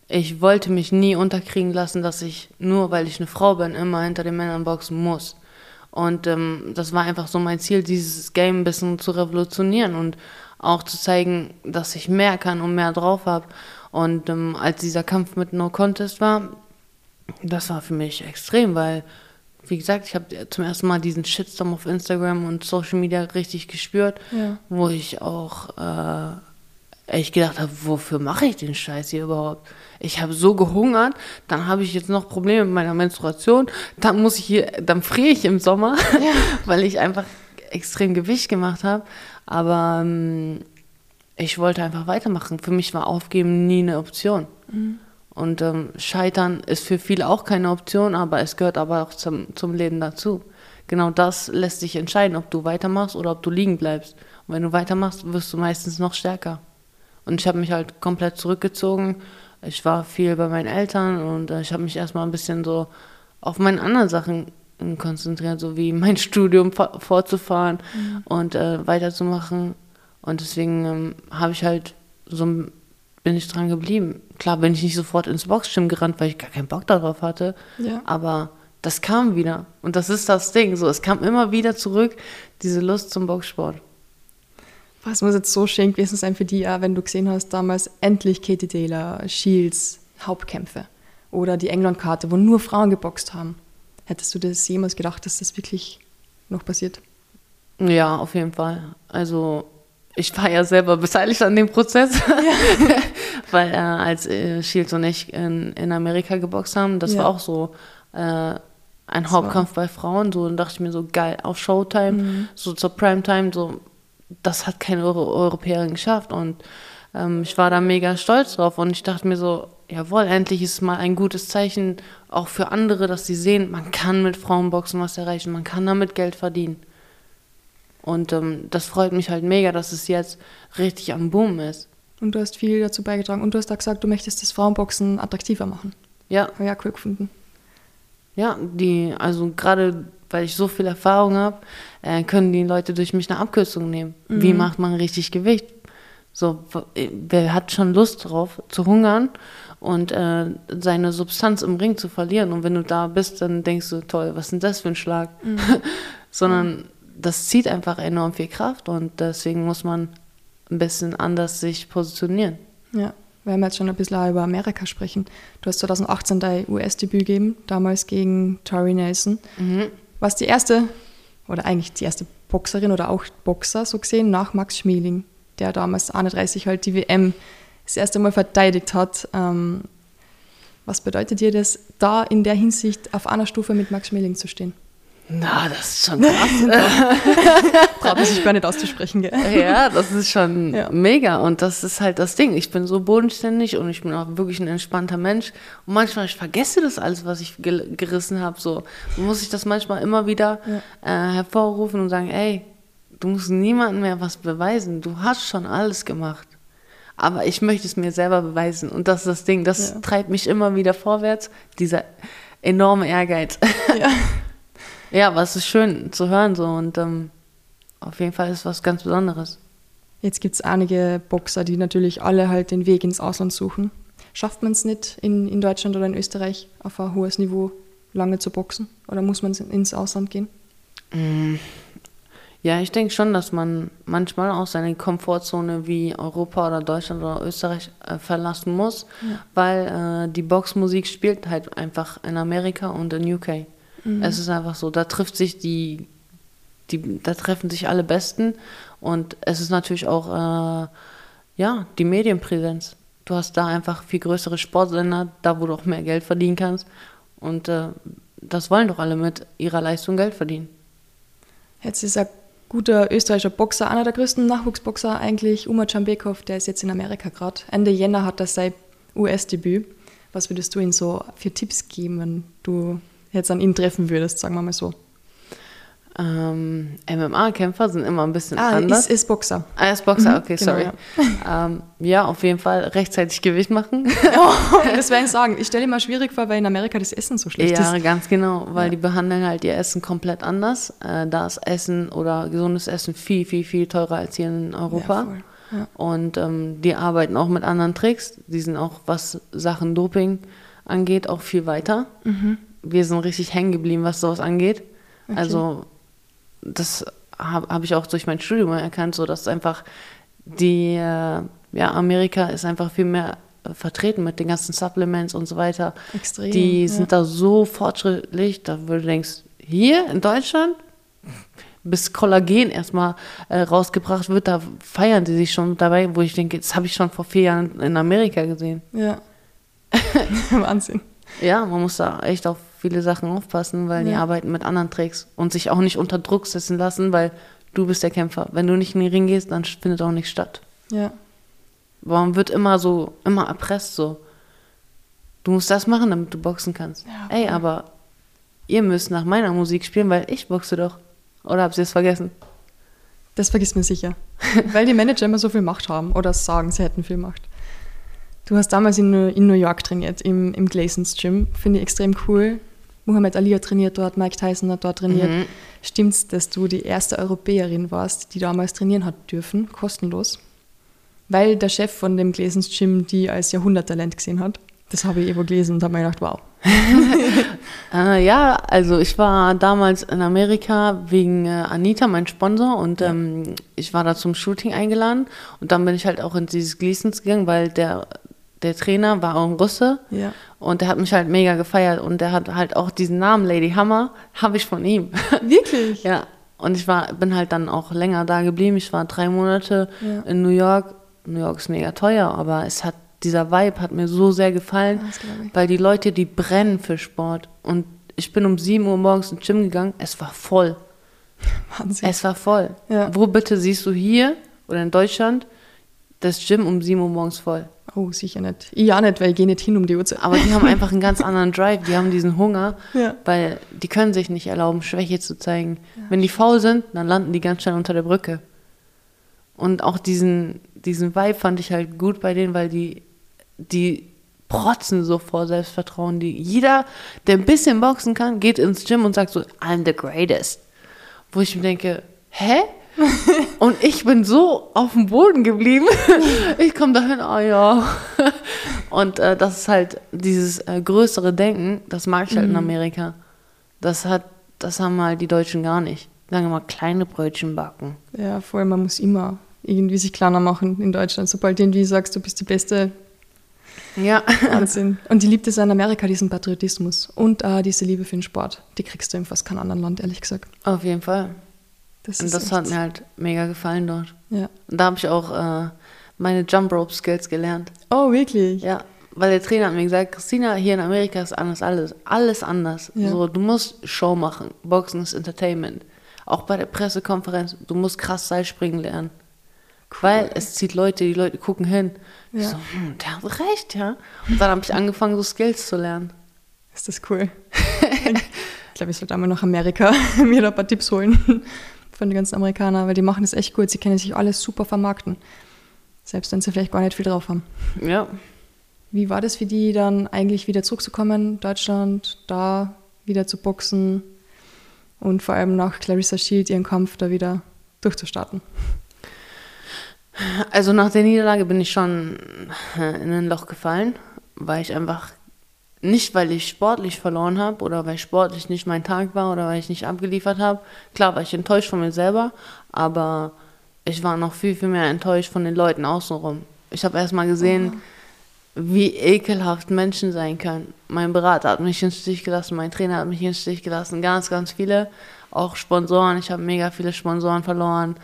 ich wollte mich nie unterkriegen lassen, dass ich nur, weil ich eine Frau bin, immer hinter den Männern boxen muss. Und ähm, das war einfach so mein Ziel, dieses Game ein bisschen zu revolutionieren und auch zu zeigen, dass ich mehr kann und mehr drauf habe. Und ähm, als dieser Kampf mit No Contest war, das war für mich extrem, weil, wie gesagt, ich habe zum ersten Mal diesen Shitstorm auf Instagram und Social Media richtig gespürt, ja. wo ich auch äh, echt gedacht habe, wofür mache ich den Scheiß hier überhaupt? ich habe so gehungert, dann habe ich jetzt noch Probleme mit meiner Menstruation, dann muss ich hier, dann friere ich im Sommer, ja. *laughs* weil ich einfach extrem Gewicht gemacht habe. Aber ähm, ich wollte einfach weitermachen. Für mich war Aufgeben nie eine Option. Mhm. Und ähm, Scheitern ist für viele auch keine Option, aber es gehört aber auch zum, zum Leben dazu. Genau das lässt sich entscheiden, ob du weitermachst oder ob du liegen bleibst. Und wenn du weitermachst, wirst du meistens noch stärker. Und ich habe mich halt komplett zurückgezogen ich war viel bei meinen Eltern und äh, ich habe mich erstmal ein bisschen so auf meine anderen Sachen konzentriert, so wie *laughs* mein Studium fortzufahren mhm. und äh, weiterzumachen. Und deswegen ähm, habe ich halt so bin ich dran geblieben. Klar bin ich nicht sofort ins Boxgym gerannt, weil ich gar keinen Bock darauf hatte. Ja. Aber das kam wieder. Und das ist das Ding. So, es kam immer wieder zurück, diese Lust zum Boxsport.
Was muss jetzt so schön gewesen sein für dich, wenn du gesehen hast, damals endlich Katie Taylor, Shields, Hauptkämpfe oder die England-Karte, wo nur Frauen geboxt haben. Hättest du das jemals gedacht, dass das wirklich noch passiert?
Ja, auf jeden Fall. Also ich war ja selber beteiligt an dem Prozess, ja. *laughs* weil äh, als äh, Shields und ich in, in Amerika geboxt haben, das ja. war auch so äh, ein Hauptkampf bei Frauen. So und dachte ich mir so geil auf Showtime, mhm. so zur Primetime, so das hat keine Euro Europäerin geschafft. Und ähm, ich war da mega stolz drauf und ich dachte mir so, jawohl, endlich ist mal ein gutes Zeichen auch für andere, dass sie sehen, man kann mit Frauenboxen was erreichen, man kann damit Geld verdienen. Und ähm, das freut mich halt mega, dass es jetzt richtig am Boom ist.
Und du hast viel dazu beigetragen. Und du hast da gesagt, du möchtest das Frauenboxen attraktiver machen.
Ja.
Ja, cool gefunden.
Ja, die, also gerade weil ich so viel Erfahrung habe, äh, können die Leute durch mich eine Abkürzung nehmen. Mhm. Wie macht man richtig Gewicht? So, wer hat schon Lust drauf, zu hungern und äh, seine Substanz im Ring zu verlieren? Und wenn du da bist, dann denkst du, toll, was ist denn das für ein Schlag? Mhm. *laughs* Sondern das zieht einfach enorm viel Kraft und deswegen muss man ein bisschen anders sich positionieren.
Ja, wir werden jetzt schon ein bisschen über Amerika sprechen. Du hast 2018 dein US-Debüt gegeben, damals gegen Tori Nelson. Mhm warst die erste, oder eigentlich die erste Boxerin oder auch Boxer so gesehen, nach Max Schmeling, der damals 31 halt die WM das erste Mal verteidigt hat. Ähm, was bedeutet dir das, da in der Hinsicht auf einer Stufe mit Max Schmeling zu stehen?
Na, das ist schon *laughs* krass.
Traut sich gar nicht auszusprechen, gell? *laughs*
Ja, das ist schon ja. mega. Und das ist halt das Ding. Ich bin so bodenständig und ich bin auch wirklich ein entspannter Mensch. Und manchmal, ich vergesse das alles, was ich gerissen habe. So muss ich das manchmal immer wieder ja. äh, hervorrufen und sagen, ey, du musst niemandem mehr was beweisen. Du hast schon alles gemacht. Aber ich möchte es mir selber beweisen. Und das ist das Ding. Das ja. treibt mich immer wieder vorwärts. Dieser enorme Ehrgeiz. Ja. *laughs* Ja, aber es ist schön zu hören so und ähm, auf jeden Fall ist es was ganz Besonderes.
Jetzt gibt es einige Boxer, die natürlich alle halt den Weg ins Ausland suchen. Schafft man es nicht in, in Deutschland oder in Österreich auf ein hohes Niveau lange zu boxen? Oder muss man ins Ausland gehen?
Mm. Ja, ich denke schon, dass man manchmal auch seine Komfortzone wie Europa oder Deutschland oder Österreich äh, verlassen muss, ja. weil äh, die Boxmusik spielt halt einfach in Amerika und in UK. Mhm. Es ist einfach so, da trifft sich die, die, da treffen sich alle Besten und es ist natürlich auch äh, ja die Medienpräsenz. Du hast da einfach viel größere Sportsender, da wo du auch mehr Geld verdienen kannst und äh, das wollen doch alle mit ihrer Leistung Geld verdienen.
Jetzt ist ein guter österreichischer Boxer, einer der größten Nachwuchsboxer eigentlich, Umar Czambekov, der ist jetzt in Amerika gerade. Ende Jänner hat er sein US-Debüt. Was würdest du ihm so für Tipps geben, wenn du jetzt an ihn treffen würdest, sagen wir mal so?
Ähm, MMA-Kämpfer sind immer ein bisschen ah, anders.
Ist, ist Boxer.
Ah, ist Boxer, mhm, okay, genau, sorry. Ja. *laughs* Ähm, ja. auf jeden Fall rechtzeitig Gewicht machen. *laughs*
oh, das werde ich sagen. Ich stelle mir schwierig vor, weil in Amerika das Essen so schlecht
ja,
ist.
Ja, ganz genau, weil ja. die behandeln halt ihr Essen komplett anders. Äh, da ist Essen oder gesundes Essen viel, viel, viel teurer als hier in Europa. Und ähm, die arbeiten auch mit anderen Tricks. Die sind auch, was Sachen Doping angeht, auch viel weiter. Mhm. Wir sind richtig hängen geblieben, was sowas angeht. Okay. Also das habe hab ich auch durch mein Studium erkannt, so dass einfach die, äh, ja, Amerika ist einfach viel mehr vertreten mit den ganzen Supplements und so weiter. Extrem. Die ja. sind da so fortschrittlich, da wo du denkst, hier in Deutschland, bis Kollagen erstmal äh, rausgebracht wird, da feiern die sich schon dabei, wo ich denke, das habe ich schon vor vier Jahren in Amerika gesehen.
Ja. *laughs* *laughs* Wahnsinn.
Ja, man muss da echt auf viele Sachen aufpassen, weil ja. die arbeiten mit anderen Tricks und sich auch nicht unter Druck setzen lassen, weil du bist der Kämpfer. Wenn du nicht in den Ring gehst, dann findet auch nichts statt.
Ja.
Warum wird immer so, immer erpresst so? Du musst das machen, damit du boxen kannst. Ja, okay. Ey, aber ihr müsst nach meiner Musik spielen, weil ich boxe doch. Oder habt ihr es vergessen?
Das vergisst mir sicher. weil die Manager immer so viel Macht haben oder sagen, sie hätten viel Macht. Du hast damals in, in New York trainiert, im, im Glassons Gym. Finde ich extrem cool. Muhammad Ali hat trainiert dort, Mike Tyson hat dort trainiert. Mhm. Stimmt's, dass du die erste Europäerin warst, die damals trainieren hat dürfen, kostenlos? Weil der Chef von dem Glassons Gym die als Jahrhunderttalent gesehen hat. Das habe ich irgendwo gelesen und habe mir gedacht, wow. *laughs*
äh, ja, also ich war damals in Amerika wegen äh, Anita, mein Sponsor, und ähm, ich war da zum Shooting eingeladen und dann bin ich halt auch in dieses Gleasons gegangen, weil der der Trainer war auch ein Russe ja. und der hat mich halt mega gefeiert und der hat halt auch diesen Namen Lady Hammer, habe ich von ihm. *laughs*
Wirklich?
ja. Und ich war, bin halt dann auch länger da geblieben. Ich war drei Monate ja. in New York. New York ist mega teuer, aber es hat, dieser Vibe hat mir so sehr gefallen, weil die Leute, die brennen für Sport. Und ich bin um 7 Uhr morgens ins Gym gegangen, es war voll. *laughs* Wahnsinn. Es war voll. Ja. Wo bitte siehst du hier oder in Deutschland das Gym um 7 Uhr morgens voll?
Oh, sicher nicht. Ich auch nicht, weil ich gehe nicht hin um die Uhrzeit.
Aber die haben *laughs* einfach einen ganz anderen Drive, die haben diesen Hunger, ja. weil die können sich nicht erlauben, Schwäche zu zeigen. Ja. Wenn die faul sind, dann landen die ganz schnell unter der Brücke. Und auch diesen, diesen Vibe fand ich halt gut bei denen, weil die, die protzen so vor Selbstvertrauen. Die, jeder, der ein bisschen boxen kann, geht ins Gym und sagt so, I'm the greatest. Wo ich mir denke, hä? *laughs* Und ich bin so auf dem Boden geblieben. *laughs* Ich komme dahin, oh ja. Und äh, das ist halt dieses äh, größere Denken, das mag ich halt mhm. in Amerika. Das hat, das haben halt die Deutschen gar nicht. Sagen wir mal, kleine Brötchen backen.
Ja, vor allem, man muss immer irgendwie sich kleiner machen in Deutschland. Sobald du irgendwie sagst, du bist die Beste.
Ja.
Wahnsinn. Und die liebt es in Amerika, diesen Patriotismus und äh, diese Liebe für den Sport. Die kriegst du in fast keinem anderen Land, ehrlich gesagt.
Auf jeden Fall. Das und das hat mir halt mega gefallen dort. Ja. Und da habe ich auch äh, meine Jump Rope Skills gelernt.
Oh, wirklich?
Ja, weil der Trainer hat mir gesagt, Christina, hier in Amerika ist anders alles, alles anders. Ja. So, du musst Show machen. Boxen ist Entertainment. Auch bei der Pressekonferenz, du musst krass Seilspringen lernen. Cool. Weil es zieht Leute, die Leute gucken hin. Ja. Ich so, hm, der hat recht, ja. Und dann habe ich angefangen, so Skills zu lernen.
Ist das cool. *laughs* ich glaube, ich sollte einmal nach Amerika *laughs* mir da ein paar Tipps holen von den ganzen Amerikanern, weil die machen das echt gut. Sie können sich alles super vermarkten. Selbst wenn sie vielleicht gar nicht viel drauf haben.
Ja.
Wie war das für die dann eigentlich wieder zurückzukommen, Deutschland, da wieder zu boxen und vor allem nach Clarissa Shield ihren Kampf da wieder durchzustarten?
Also nach der Niederlage bin ich schon in ein Loch gefallen, weil ich einfach nicht, weil ich sportlich verloren habe oder weil sportlich nicht mein Tag war oder weil ich nicht abgeliefert habe. Klar war ich enttäuscht von mir selber, aber ich war noch viel, viel mehr enttäuscht von den Leuten außenrum. Ich habe erst mal gesehen, oh. wie ekelhaft Menschen sein können. Mein Berater hat mich ins Stich gelassen, mein Trainer hat mich ins Stich gelassen, ganz, ganz viele. Auch Sponsoren, ich habe mega viele Sponsoren verloren.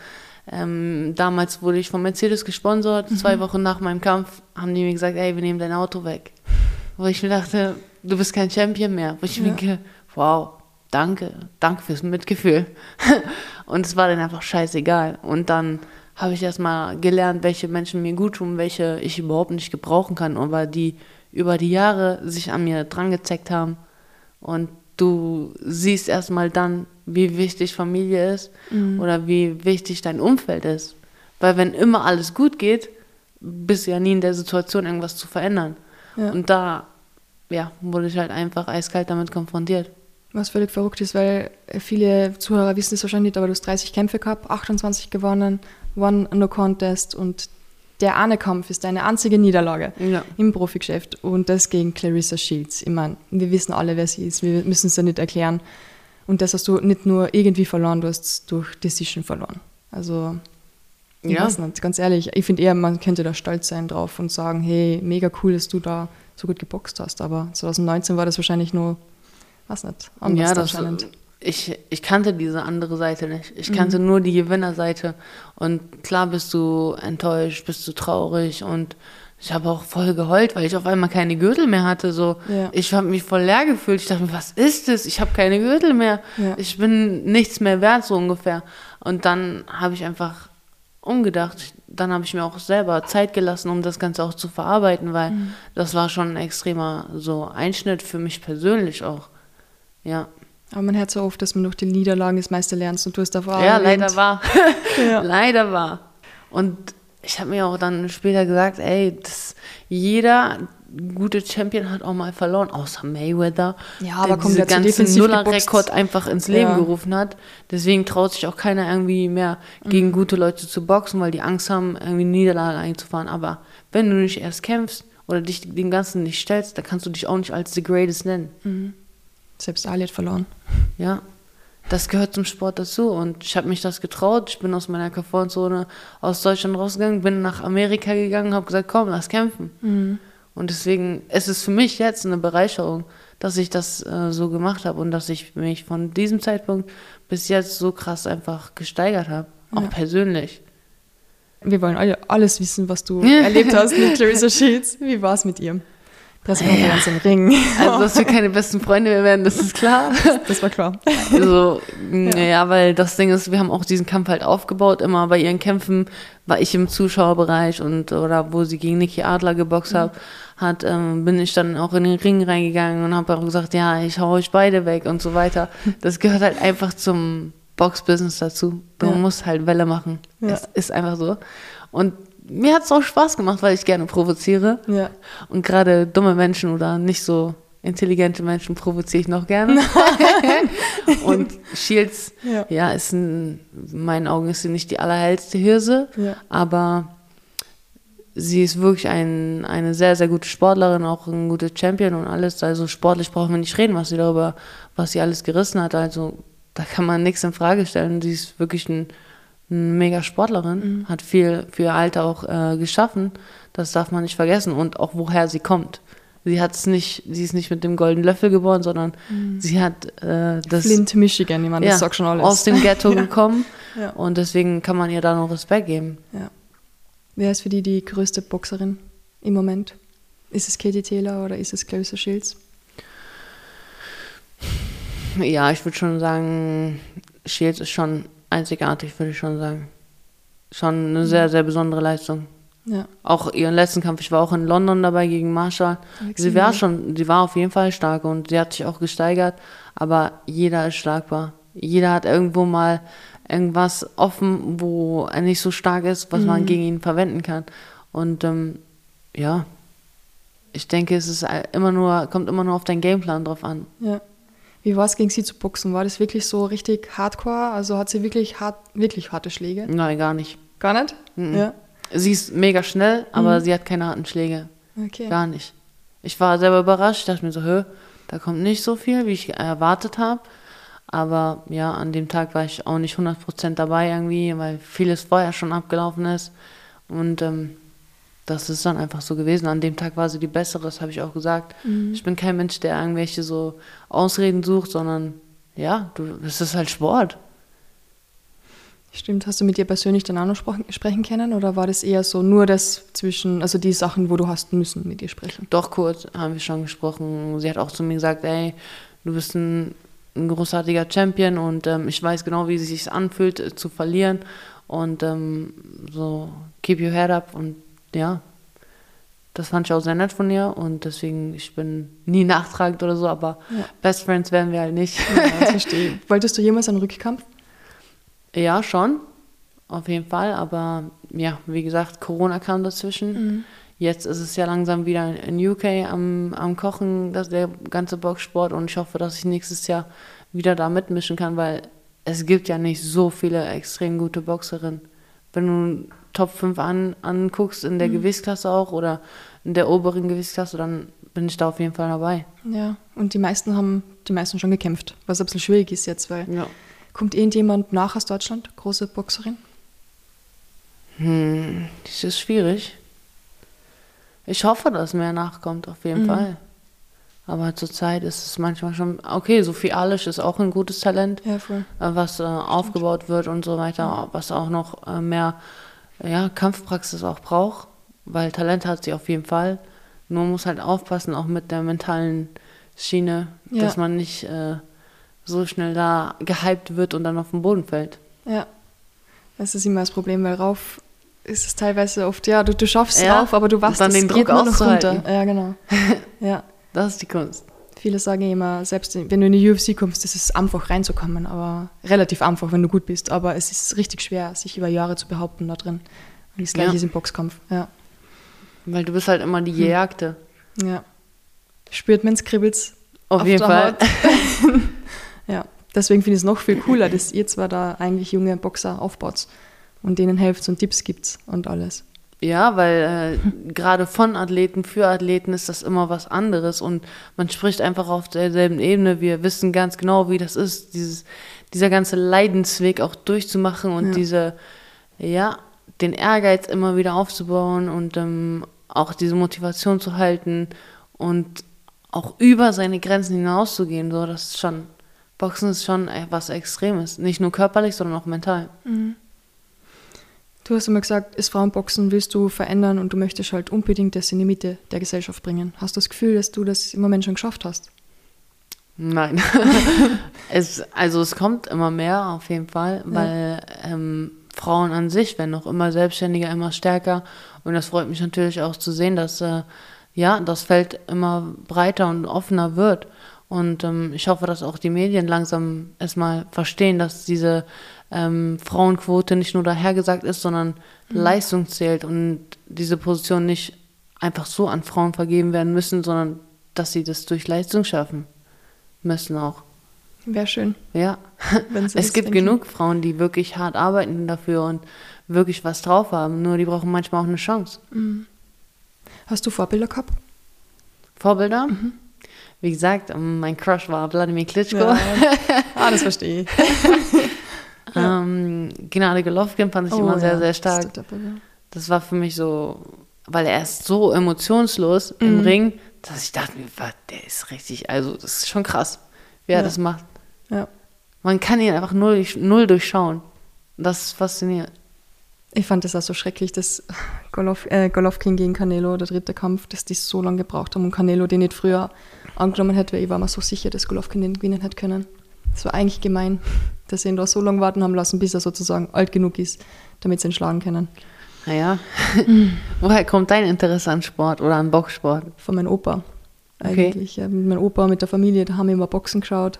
Ähm, damals wurde ich von Mercedes gesponsert. Mhm. Zwei Wochen nach meinem Kampf haben die mir gesagt, ey, wir nehmen dein Auto weg. Wo ich mir dachte, du bist kein Champion mehr. Wo ich ja. denke, wow, danke, danke fürs Mitgefühl. *laughs* und es war dann einfach scheißegal. Und dann habe ich erstmal gelernt, welche Menschen mir gut tun, welche ich überhaupt nicht gebrauchen kann, aber die über die Jahre sich an mir dran gezeckt haben. Und du siehst erstmal dann, wie wichtig Familie ist mhm. oder wie wichtig dein Umfeld ist. Weil wenn immer alles gut geht, bist du ja nie in der Situation, irgendwas zu verändern. Ja. Und da ja, wurde ich halt einfach eiskalt damit konfrontiert.
Was völlig verrückt ist, weil viele Zuhörer wissen es wahrscheinlich nicht, aber du hast 30 Kämpfe gehabt, 28 gewonnen, One No Contest und der eine Kampf ist deine einzige Niederlage ja. im Profigeschäft und das gegen Clarissa Shields. Ich meine, wir wissen alle, wer sie ist, wir müssen es ja nicht erklären. Und das hast du nicht nur irgendwie verloren, du hast es durch Decision verloren. Also, ja. weiß nicht, ganz ehrlich, ich finde eher, man könnte da stolz sein drauf und sagen, hey, mega cool, dass du da so gut geboxt hast. Aber 2019 war das wahrscheinlich nur, weiß nicht,
anders ja, das, anscheinend. Ich, ich kannte diese andere Seite nicht. Ich mhm. kannte nur die Gewinnerseite. Und klar bist du enttäuscht, bist du traurig und ich habe auch voll geheult, weil ich auf einmal keine Gürtel mehr hatte. So, ja. ich habe mich voll leer gefühlt. Ich dachte mir, was ist das? Ich habe keine Gürtel mehr. Ja. Ich bin nichts mehr wert, so ungefähr. Und dann habe ich einfach umgedacht. Dann habe ich mir auch selber Zeit gelassen, um das Ganze auch zu verarbeiten, weil mhm. das war schon ein extremer so Einschnitt für mich persönlich auch. Ja.
Aber man hört so oft, dass man durch die Niederlagen das meiste lernt und du hast davor *laughs*
Ja, leider war. ja. Leider war. Und ich habe mir auch dann später gesagt, ey, das, jeder gute Champion hat auch mal verloren, außer Mayweather,
ja, aber
der diese ganzen Nuller-Rekord einfach ins Leben ja. gerufen hat. Deswegen traut sich auch keiner irgendwie mehr gegen mhm. gute Leute zu boxen, weil die Angst haben, irgendwie Niederlage einzufahren. Aber wenn du nicht erst kämpfst oder dich dem Ganzen nicht stellst, dann kannst du dich auch nicht als the greatest nennen. Mhm.
Selbst Ali hat verloren.
Ja das gehört zum Sport dazu. Und ich habe mich das getraut. Ich bin aus meiner Komfortzone aus Deutschland rausgegangen, bin nach Amerika gegangen, habe gesagt, komm, lass kämpfen. Mhm. Und deswegen ist es für mich jetzt eine Bereicherung, dass ich das äh, so gemacht habe und dass ich mich von diesem Zeitpunkt bis jetzt so krass einfach gesteigert habe, auch ja. persönlich.
Wir wollen alle alles wissen, was du erlebt hast mit *laughs* Clarissa Shields. Wie war es mit ihr? Pressekonferenz ja. im Ring.
Also, dass wir keine besten Freunde mehr werden, das ist klar. *laughs*
Das war klar.
Also, ja. ja, weil das Ding ist, wir haben auch diesen Kampf halt aufgebaut. Immer bei ihren Kämpfen war ich im Zuschauerbereich und oder wo sie gegen Niki Adler geboxt mhm. hat, hat ähm, bin ich dann auch in den Ring reingegangen und habe auch gesagt, ja, ich hau euch beide weg und so weiter. *laughs* Das gehört halt einfach zum Box-Business dazu. Du ja. musst halt Welle machen. Es ist einfach so. Und mir hat es auch Spaß gemacht, weil ich gerne provoziere. Ja. Und gerade dumme Menschen oder nicht so intelligente Menschen provoziere ich noch gerne. *laughs* und Shields, ja, ja ist in meinen Augen ist sie nicht die allerhellste Hirse, ja. aber sie ist wirklich ein, eine sehr, sehr gute Sportlerin, auch ein guter Champion und alles. Also sportlich brauchen wir nicht reden, was sie darüber, was sie alles gerissen hat. Also da kann man nichts in Frage stellen. Sie ist wirklich ein mega Sportlerin, mhm. hat viel für ihr Alter auch äh, geschaffen. Das darf man nicht vergessen. Und auch woher sie kommt. Sie hat es nicht, sie ist nicht mit dem goldenen Löffel geboren, sondern mhm. sie hat äh, das.
Flint, Michigan, jemand, ja, das sagt schon alles.
Aus dem Ghetto ja. *laughs* gekommen. Ja. Und deswegen kann man ihr da noch Respekt geben.
Ja. Wer ist für die die größte Boxerin im Moment? Ist es Katie Taylor oder ist es Clarissa Shields?
Ja, ich würde schon sagen, Shields ist schon einzigartig, würde ich schon sagen. Schon eine sehr, sehr besondere Leistung. Ja. Auch ihren letzten Kampf, ich war auch in London dabei gegen Marshall. Sie war schon, sie war auf jeden Fall stark und sie hat sich auch gesteigert, aber jeder ist schlagbar. Jeder hat irgendwo mal irgendwas offen, wo er nicht so stark ist, was mhm. man gegen ihn verwenden kann. Und ähm, ja, ich denke, es ist immer nur, kommt immer nur auf deinen Gameplan drauf an.
Ja. Wie war es gegen sie zu boxen? War das wirklich so richtig hardcore? Also hat sie wirklich hart, wirklich harte Schläge?
Nein, gar nicht.
Gar nicht? Mhm. Ja.
Sie ist mega schnell, aber mhm. sie hat keine harten Schläge. Okay. Gar nicht. Ich war selber überrascht. Ich dachte mir so, hö, da kommt nicht so viel, wie ich erwartet habe. Aber ja, an dem Tag war ich auch nicht 100% dabei irgendwie, weil vieles vorher schon abgelaufen ist. Und ähm, das ist dann einfach so gewesen. An dem Tag war sie die bessere, das habe ich auch gesagt. Mhm. Ich bin kein Mensch, der irgendwelche so Ausreden sucht, sondern ja, es ist halt Sport.
Stimmt, hast du mit ihr persönlich dann auch noch sprechen können oder war das eher so nur das zwischen, also die Sachen, wo du hast müssen mit ihr sprechen?
Doch, kurz haben wir schon gesprochen. Sie hat auch zu mir gesagt, ey, du bist ein, ein großartiger Champion und ähm, ich weiß genau, wie es sich anfühlt, äh, zu verlieren und ähm, so, keep your head up und ja, das fand ich auch sehr nett von ihr und deswegen, ich bin nie *laughs* nachtragend oder so, aber ja. Best Friends werden wir halt nicht.
Ja, *laughs* verstehe. Wolltest du jemals einen Rückkampf?
Ja, schon. Auf jeden Fall. Aber ja, wie gesagt, Corona kam dazwischen. Mhm. Jetzt ist es ja langsam wieder in UK am, am Kochen, das, der ganze Boxsport. Und ich hoffe, dass ich nächstes Jahr wieder da mitmischen kann, weil es gibt ja nicht so viele extrem gute Boxerinnen. Wenn du Top 5 an, anguckst, in der mhm. Gewichtsklasse auch oder in der oberen Gewichtsklasse, dann bin ich da auf jeden Fall dabei.
Ja, und die meisten haben die meisten schon gekämpft, was ein bisschen schwierig ist jetzt, weil ja. Kommt irgendjemand nach aus Deutschland? Große Boxerin?
Hm, das ist schwierig. Ich hoffe, dass mehr nachkommt, auf jeden mhm. Fall. Aber zurzeit ist es manchmal schon, okay, Sophie Alisch ist auch ein gutes Talent, ja, was äh, aufgebaut wird und so weiter, ja. was auch noch äh, mehr ja, Kampfpraxis auch braucht, weil Talent hat sie auf jeden Fall. Nur muss halt aufpassen, auch mit der mentalen Schiene, ja. dass man nicht äh, so schnell da gehypt wird und dann auf den Boden fällt.
Ja, das ist immer das Problem, weil rauf ist es teilweise oft, ja, du, du schaffst es ja, rauf, aber du weißt,
dann den Druck auch noch runter.
Ja, genau. *laughs* ja.
Das ist die Kunst.
Viele sagen immer, selbst wenn du in die UFC kommst, ist es einfach reinzukommen, aber relativ einfach, wenn du gut bist. Aber es ist richtig schwer, sich über Jahre zu behaupten da drin. Und das gleiche ja. ist im Boxkampf, ja.
Weil du bist halt immer die hm. Gejagte.
Ja. Spürt man es, kribbelt
Auf, auf jeden Fall. *laughs*
Ja, deswegen finde ich es noch viel cooler, dass ihr zwar da eigentlich junge Boxer aufbaut und denen helft und Tipps gibt und alles.
Ja, weil äh, gerade von Athleten für Athleten ist das immer was anderes und man spricht einfach auf derselben Ebene. Wir wissen ganz genau, wie das ist, dieses, dieser ganze Leidensweg auch durchzumachen und ja. diese, ja, den Ehrgeiz immer wieder aufzubauen und ähm, auch diese Motivation zu halten und auch über seine Grenzen hinauszugehen. So, das ist schon Boxen ist schon was Extremes. Nicht nur körperlich, sondern auch mental. Mhm.
Du hast immer gesagt, ist Frauenboxen willst du verändern und du möchtest halt unbedingt das in die Mitte der Gesellschaft bringen. Hast du das Gefühl, dass du das im Moment schon geschafft hast?
Nein. *laughs* es, also es kommt immer mehr auf jeden Fall, weil ja. ähm, Frauen an sich werden noch immer selbstständiger, immer stärker. Und das freut mich natürlich auch zu sehen, dass äh, ja, das Feld immer breiter und offener wird. Und ähm, ich hoffe, dass auch die Medien langsam erstmal verstehen, dass diese ähm, Frauenquote nicht nur dahergesagt ist, sondern mhm. Leistung zählt und diese Position nicht einfach so an Frauen vergeben werden müssen, sondern dass sie das durch Leistung schaffen müssen auch.
Wäre schön.
Ja. es gibt genug Frauen, die wirklich hart arbeiten dafür und wirklich was drauf haben. Nur die brauchen manchmal auch eine Chance.
Mhm. Hast du Vorbilder gehabt?
Vorbilder? Mhm. Wie gesagt, ähm, mein Crush war Wladimir Klitschko. Ja. *laughs*
Ah, das verstehe ich. *laughs*
ähm, Gnade Golovkin fand ich oh, immer sehr, ja. sehr stark. Das war für mich so, weil er ist so emotionslos mhm. im Ring, dass ich dachte mir, der ist richtig, also das ist schon krass, wie er ja. das macht. Ja. Man kann ihn einfach null, null durchschauen. Das ist faszinierend.
Ich fand das auch so schrecklich, dass Golov, äh, Golovkin gegen Canelo, der dritte Kampf, dass die so lange gebraucht haben und Canelo den nicht früher angenommen hätte, weil ich war mir so sicher, dass Golovkin den gewinnen hätte können. Das war eigentlich gemein, *laughs* dass sie ihn da so lange warten haben lassen, bis er sozusagen alt genug ist, damit sie ihn schlagen können.
Naja, *laughs* woher kommt dein Interesse an Sport oder an Boxsport?
Von meinem Opa. Eigentlich. Okay. Ja, mit meinem Opa, mit der Familie, da haben wir immer Boxen geschaut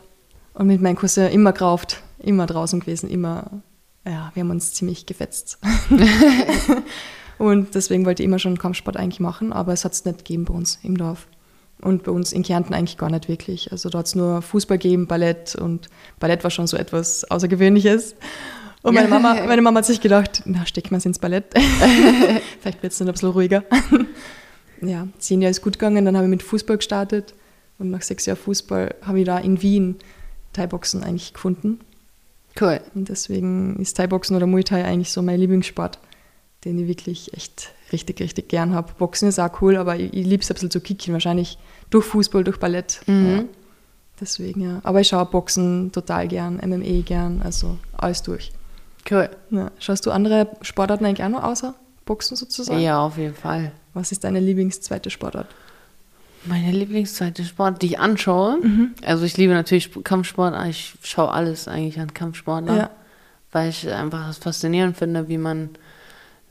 und mit meinem Cousin immer gerauft, immer draußen gewesen, immer, ja, wir haben uns ziemlich gefetzt. *laughs* *laughs* und deswegen wollte ich immer schon Kampfsport eigentlich machen, aber es hat es nicht gegeben bei uns im Dorf. Und bei uns in Kärnten eigentlich gar nicht wirklich. Also da hat es nur Fußball gegeben, Ballett und Ballett war schon so etwas Außergewöhnliches. Und meine Mama, *laughs* meine Mama hat sich gedacht, na, stecken wir es ins Ballett. Vielleicht wird es dann ein bisschen ruhiger. ja, zehn Jahre ist gut gegangen, dann habe ich mit Fußball gestartet und nach sechs Jahren Fußball habe ich da in Wien Thai-Boxen eigentlich gefunden.
Cool.
Und deswegen ist Thai-Boxen oder Muay Thai eigentlich so mein Lieblingssport, den ich wirklich echt richtig, richtig gern habe. Boxen ist auch cool, aber ich, ich liebe es ein bisschen zu kicken, wahrscheinlich durch Fußball, durch Ballett. Mhm. Ja. Deswegen, ja. Aber ich schaue Boxen total gern, MMA gern, also alles durch.
Cool.
Ja. Schaust du andere Sportarten eigentlich auch noch außer Boxen sozusagen?
Ja, auf jeden Fall.
Was ist deine Lieblingszweite Sportart?
Meine Lieblingszweite Sport, die ich anschaue. Mhm. Also ich liebe natürlich Kampfsport, ich schaue alles eigentlich an Kampfsport, ja. weil ich einfach das faszinierend finde, wie man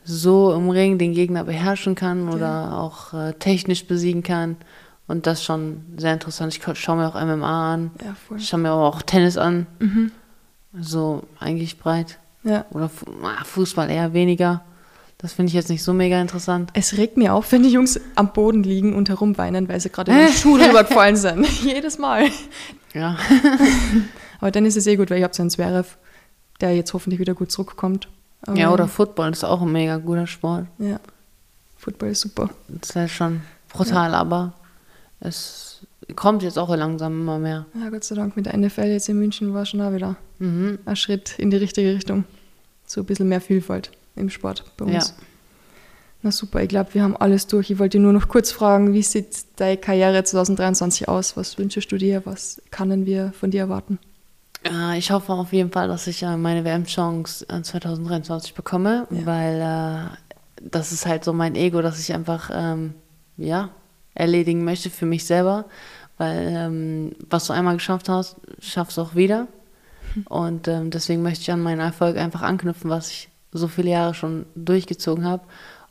so im Ring den Gegner beherrschen kann oder ja. auch äh, technisch besiegen kann. Und das ist schon sehr interessant. Ich schaue mir auch MMA an. Ja. Ich schaue mir aber auch Tennis an. Mhm. So eigentlich breit. Ja. Oder Fußball eher weniger. Das finde ich jetzt nicht so mega interessant.
Es regt mir auf, wenn die Jungs am Boden liegen und herumweinen, weil sie gerade in *laughs* den Schuh rübergefallen sind. *laughs* Jedes Mal.
Ja. *laughs*
Aber dann ist es eh gut, weil ich habe so einen Zverev, der jetzt hoffentlich wieder gut zurückkommt.
Aber ja, oder Football ist auch ein mega guter Sport.
Ja. Football ist super.
Das ist halt schon brutal, ja. aber es kommt jetzt auch langsam immer mehr.
Ja, Gott sei Dank. Mit der NFL jetzt in München war schon auch wieder mhm. ein Schritt in die richtige Richtung. So ein bisschen mehr Vielfalt im Sport bei uns. Ja. Na super, ich glaube, wir haben alles durch. Ich wollte nur noch kurz fragen, wie sieht deine Karriere 2023 aus? Was wünschst du dir? Was können wir von dir erwarten?
Ich hoffe auf jeden Fall, dass ich äh, meine WM-Chance 2023 bekomme, ja. weil äh, das ist halt so mein Ego, dass ich einfach ähm, ja, erledigen möchte für mich selber, weil ähm, was du einmal geschafft hast, schaffst du auch wieder. Hm. Und ähm, deswegen möchte ich an meinen Erfolg einfach anknüpfen, was ich so viele Jahre schon durchgezogen habe.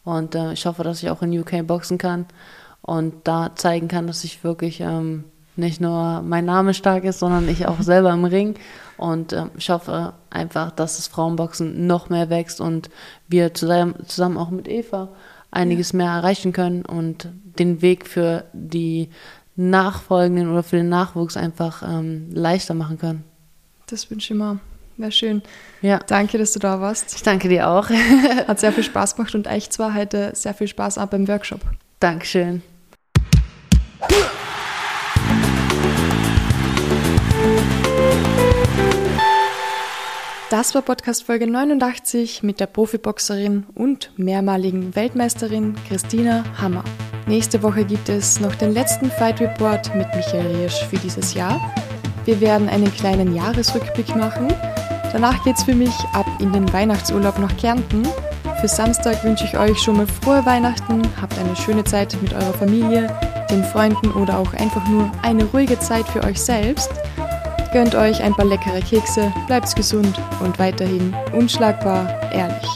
Und äh, ich hoffe, dass ich auch in UK boxen kann und da zeigen kann, dass ich wirklich ähm, nicht nur mein Name stark ist, sondern ich auch *laughs* selber im Ring. Und äh, ich hoffe einfach, dass das Frauenboxen noch mehr wächst und wir zusammen, zusammen auch mit Eva einiges ja. mehr erreichen können und den Weg für die Nachfolgenden oder für den Nachwuchs einfach ähm, leichter machen können.
Das wünsche ich mir. Wäre schön. Ja. Danke, dass du da warst.
Ich danke dir auch. *laughs*
Hat sehr viel Spaß gemacht und echt zwar heute sehr viel Spaß auch beim Workshop.
Dankeschön.
Das war Podcast Folge 89 mit der Profiboxerin und mehrmaligen Weltmeisterin Christina Hammer. Nächste Woche gibt es noch den letzten Fight Report mit Michael Riesch für dieses Jahr. Wir werden einen kleinen Jahresrückblick machen Danach geht's für mich ab in den Weihnachtsurlaub nach Kärnten. Für Samstag wünsche ich euch schon mal frohe Weihnachten, habt eine schöne Zeit mit eurer Familie, den Freunden oder auch einfach nur eine ruhige Zeit für euch selbst. Gönnt euch ein paar leckere Kekse, bleibt gesund und weiterhin unschlagbar ehrlich.